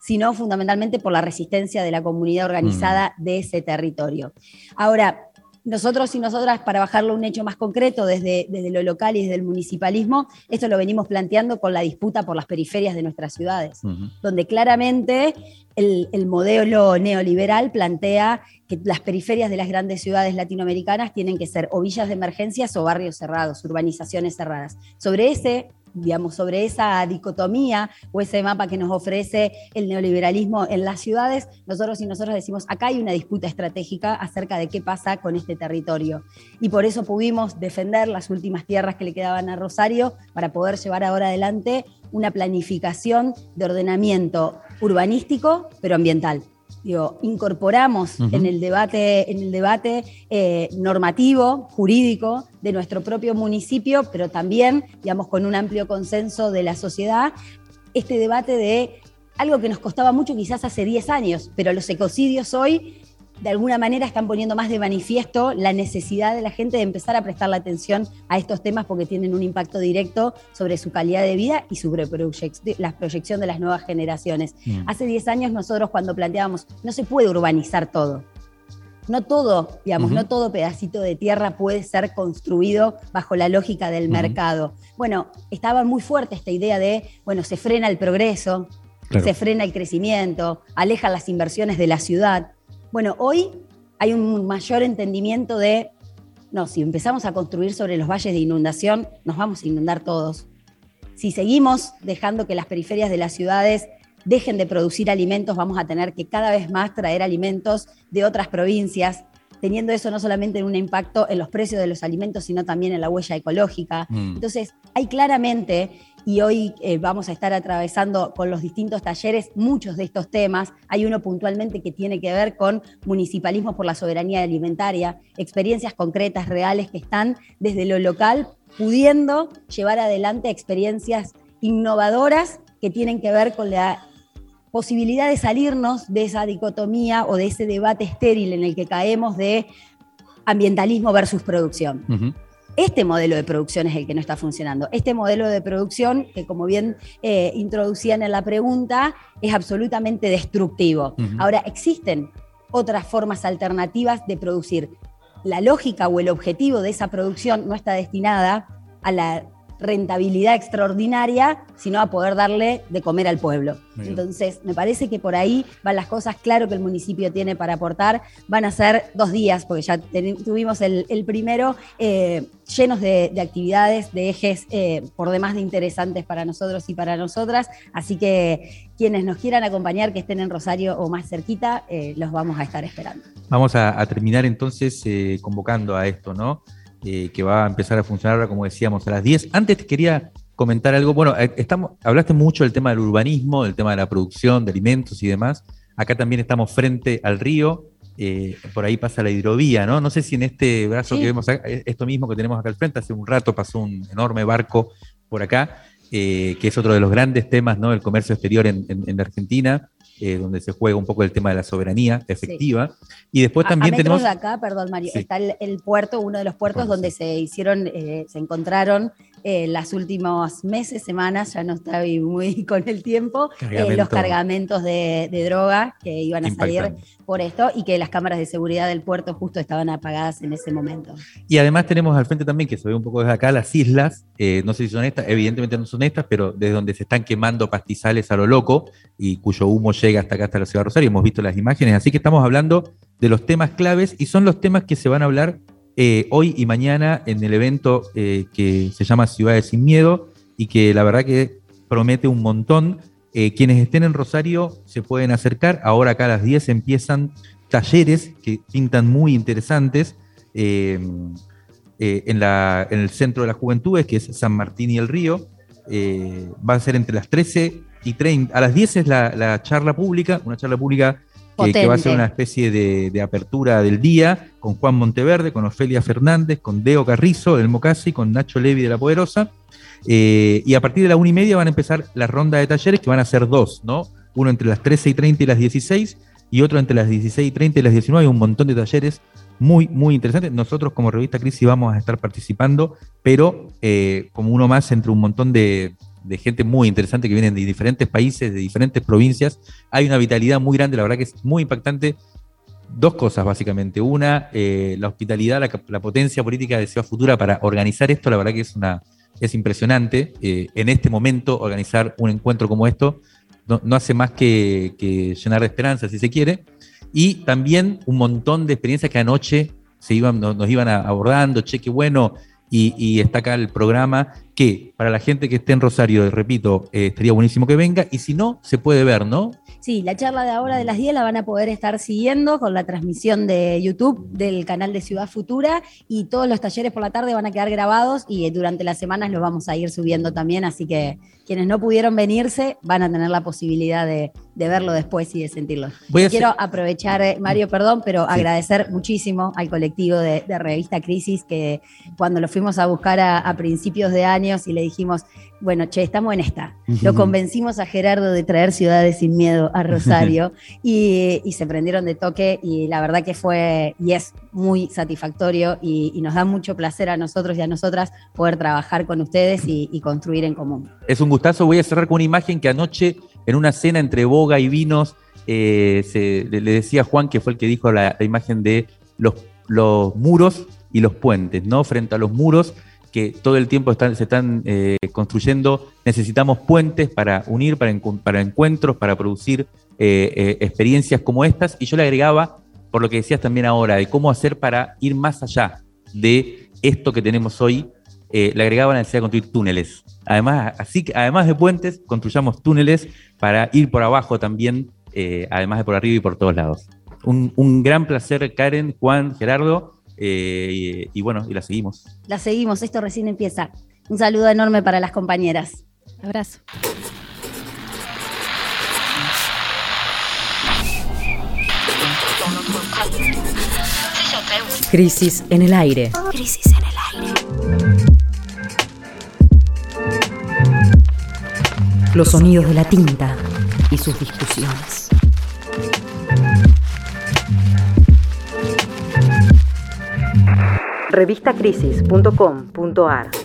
sino fundamentalmente por la resistencia de la comunidad organizada de ese territorio. Ahora, nosotros y nosotras, para bajarlo a un hecho más concreto desde, desde lo local y desde el municipalismo, esto lo venimos planteando con la disputa por las periferias de nuestras ciudades donde claramente el, el modelo neoliberal plantea que las periferias de las grandes ciudades latinoamericanas tienen que ser o villas de emergencias o barrios cerrados, urbanizaciones cerradas. Sobre ese digamos, sobre esa dicotomía o ese mapa que nos ofrece el neoliberalismo en las ciudades, nosotros y nosotros decimos, acá hay una disputa estratégica acerca de qué pasa con este territorio. Y por eso pudimos defender las últimas tierras que le quedaban a Rosario para poder llevar ahora adelante una planificación de ordenamiento urbanístico, pero ambiental. Digo, incorporamos en el debate, en el debate eh, normativo, jurídico de nuestro propio municipio, pero también, digamos, con un amplio consenso de la sociedad, este debate de algo que nos costaba mucho quizás hace 10 años, pero los ecocidios hoy de alguna manera están poniendo más de manifiesto la necesidad de la gente de empezar a prestarle atención a estos temas porque tienen un impacto directo sobre su calidad de vida y sobre la proyección de las nuevas generaciones. Mm. Hace 10 años nosotros cuando planteábamos, no se puede urbanizar todo. No todo, digamos, no todo pedacito de tierra puede ser construido bajo la lógica del mercado. Bueno, estaba muy fuerte esta idea de, bueno, se frena el progreso, Claro. se frena el crecimiento, alejan las inversiones de la ciudad. Bueno, hoy hay un mayor entendimiento de, no, si empezamos a construir sobre los valles de inundación, nos vamos a inundar todos. si seguimos dejando que las periferias de las ciudades dejen de producir alimentos, vamos a tener que cada vez más traer alimentos de otras provincias, teniendo eso no solamente un impacto en los precios de los alimentos, sino también en la huella ecológica. Mm. Entonces, hay claramente, y hoy eh, vamos a estar atravesando con los distintos talleres muchos de estos temas, hay uno puntualmente que tiene que ver con municipalismo por la soberanía alimentaria, experiencias concretas, reales, que están desde lo local pudiendo llevar adelante experiencias innovadoras que tienen que ver con la posibilidad de salirnos de esa dicotomía o de ese debate estéril en el que caemos de ambientalismo versus producción. Este modelo de producción es el que no está funcionando. Este modelo de producción, que como bien eh, introducían en la pregunta, es absolutamente destructivo. Ahora, existen otras formas alternativas de producir. La lógica o el objetivo de esa producción no está destinada a la rentabilidad extraordinaria, sino a poder darle de comer al pueblo. Bien. Entonces, me parece que por ahí van las cosas, claro que el municipio tiene para aportar, van a ser dos días, porque ya ten- tuvimos el, el primero eh, llenos de, de actividades, de ejes eh, por demás de interesantes para nosotros y para nosotras, así que quienes nos quieran acompañar, que estén en Rosario o más cerquita, eh, los vamos a estar esperando. Vamos a, a terminar entonces convocando a esto, ¿no? Eh, que va a empezar a funcionar ahora, como decíamos, a las 10. Antes te quería comentar algo. Bueno, eh, estamos, hablaste mucho del tema del urbanismo, del tema de la producción de alimentos y demás. Acá también estamos frente al río. eh, por ahí pasa la hidrovía, ¿no? No sé si en este brazo Sí. que vemos acá, esto mismo que tenemos acá al frente, hace un rato pasó un enorme barco por acá, eh, que es otro de los grandes temas, ¿no? El comercio exterior en, en- en la Argentina, eh, donde se juega un poco el tema de la soberanía efectiva. Y después también a, tenemos... de acá, perdón Mario, Sí. está el, el puerto, uno de los puertos Puerto, donde se hicieron, eh, se encontraron eh, las últimos meses, semanas, ya no estoy muy (laughs) con el tiempo, eh, los cargamentos de, de droga que iban a salir por esto y que las cámaras de seguridad del puerto justo estaban apagadas en ese momento. Y además tenemos al frente también, que se ve un poco desde acá, las islas, eh, no sé si son estas, evidentemente no son estas, pero desde donde se están quemando pastizales a lo loco y cuyo humo llega hasta acá, hasta la ciudad de Rosario, hemos visto las imágenes, así que estamos hablando de los temas claves y son los temas que se van a hablar eh, hoy y mañana en el evento eh, que se llama Ciudades sin Miedo y que la verdad que promete un montón. Eh, quienes estén en Rosario se pueden acercar, ahora acá a las 10 empiezan talleres que pintan muy interesantes. en, el centro de las juventudes, que es San Martín y el Río. Va a ser entre las 13 y 30. A las 10 es la charla pública, una charla pública que, que va a ser una especie de, de apertura del día con Juan Monteverde, con Ofelia Fernández, con Deo Carrizo del Mocasi, con Nacho Levi de La Poderosa. Eh, y a partir de la una y media van a empezar la ronda de talleres, que van a ser dos, ¿no? Uno entre las 13 y 30 y las 16, y otro entre las 16 y 30 y las 19. Hay un montón de talleres muy, muy interesantes. Nosotros como revista Crisis vamos a estar participando, pero eh, como uno más entre un montón de, de gente muy interesante que vienen de diferentes países, de diferentes provincias. Hay una vitalidad muy grande, la verdad que es muy impactante. Dos cosas, básicamente. Una, eh, la hospitalidad, la, potencia política de Ciudad Futura para organizar esto, la verdad que es una es impresionante. Eh, en este momento, organizar un encuentro como esto no, no hace más que, que llenar de esperanza, si se quiere. Y también un montón de experiencias que anoche se iban, nos, iban abordando, che, qué bueno, y, y está acá el programa, que para la gente que esté en Rosario, repito, eh, estaría buenísimo que venga, y si no, se puede ver, ¿no? Sí, la charla de ahora de las 10 la van a poder estar siguiendo con la transmisión de YouTube del canal de Ciudad Futura y todos los talleres por la tarde van a quedar grabados y durante las semanas los vamos a ir subiendo también, así que quienes no pudieron venirse van a tener la posibilidad de, de verlo después y de sentirlo. Voy Quiero hacer- aprovechar, eh, Mario, perdón, pero Sí. agradecer muchísimo al colectivo de, de Revista Crisis que cuando lo fuimos a buscar a, a principios de años y le dijimos, bueno, che, estamos en esta. Lo convencimos a Gerardo de traer Ciudades sin Miedo a Rosario (laughs) y, y se prendieron de toque y la verdad que fue y es muy satisfactorio y, y nos da mucho placer a nosotros y a nosotras poder trabajar con ustedes y, y construir en común. Es un gustazo. Voy a cerrar con una imagen que anoche, en una cena entre boga y vinos, eh, se- le, decía Juan, que fue el que dijo la, imagen de los, muros y los puentes, ¿no? Frente a los muros que todo el tiempo están, se están eh, construyendo, necesitamos puentes para unir, para, encu- para encuentros, para producir eh, experiencias como estas. Y yo le agregaba, por lo que decías también ahora, de cómo hacer para ir más allá de esto que tenemos hoy eh, le agregaban la necesidad de construir túneles. Además, así que, además de puentes, construyamos túneles para ir por abajo también, eh, además de por arriba y por todos lados. Un, un gran placer, Karen, Juan, Gerardo, eh, y, y bueno, y la seguimos. La seguimos, esto recién empieza. Un saludo enorme para las compañeras. Abrazo. Crisis en el aire. Crisis en el aire. Los sonidos de la tinta y sus discusiones. Revistacrisis.com.ar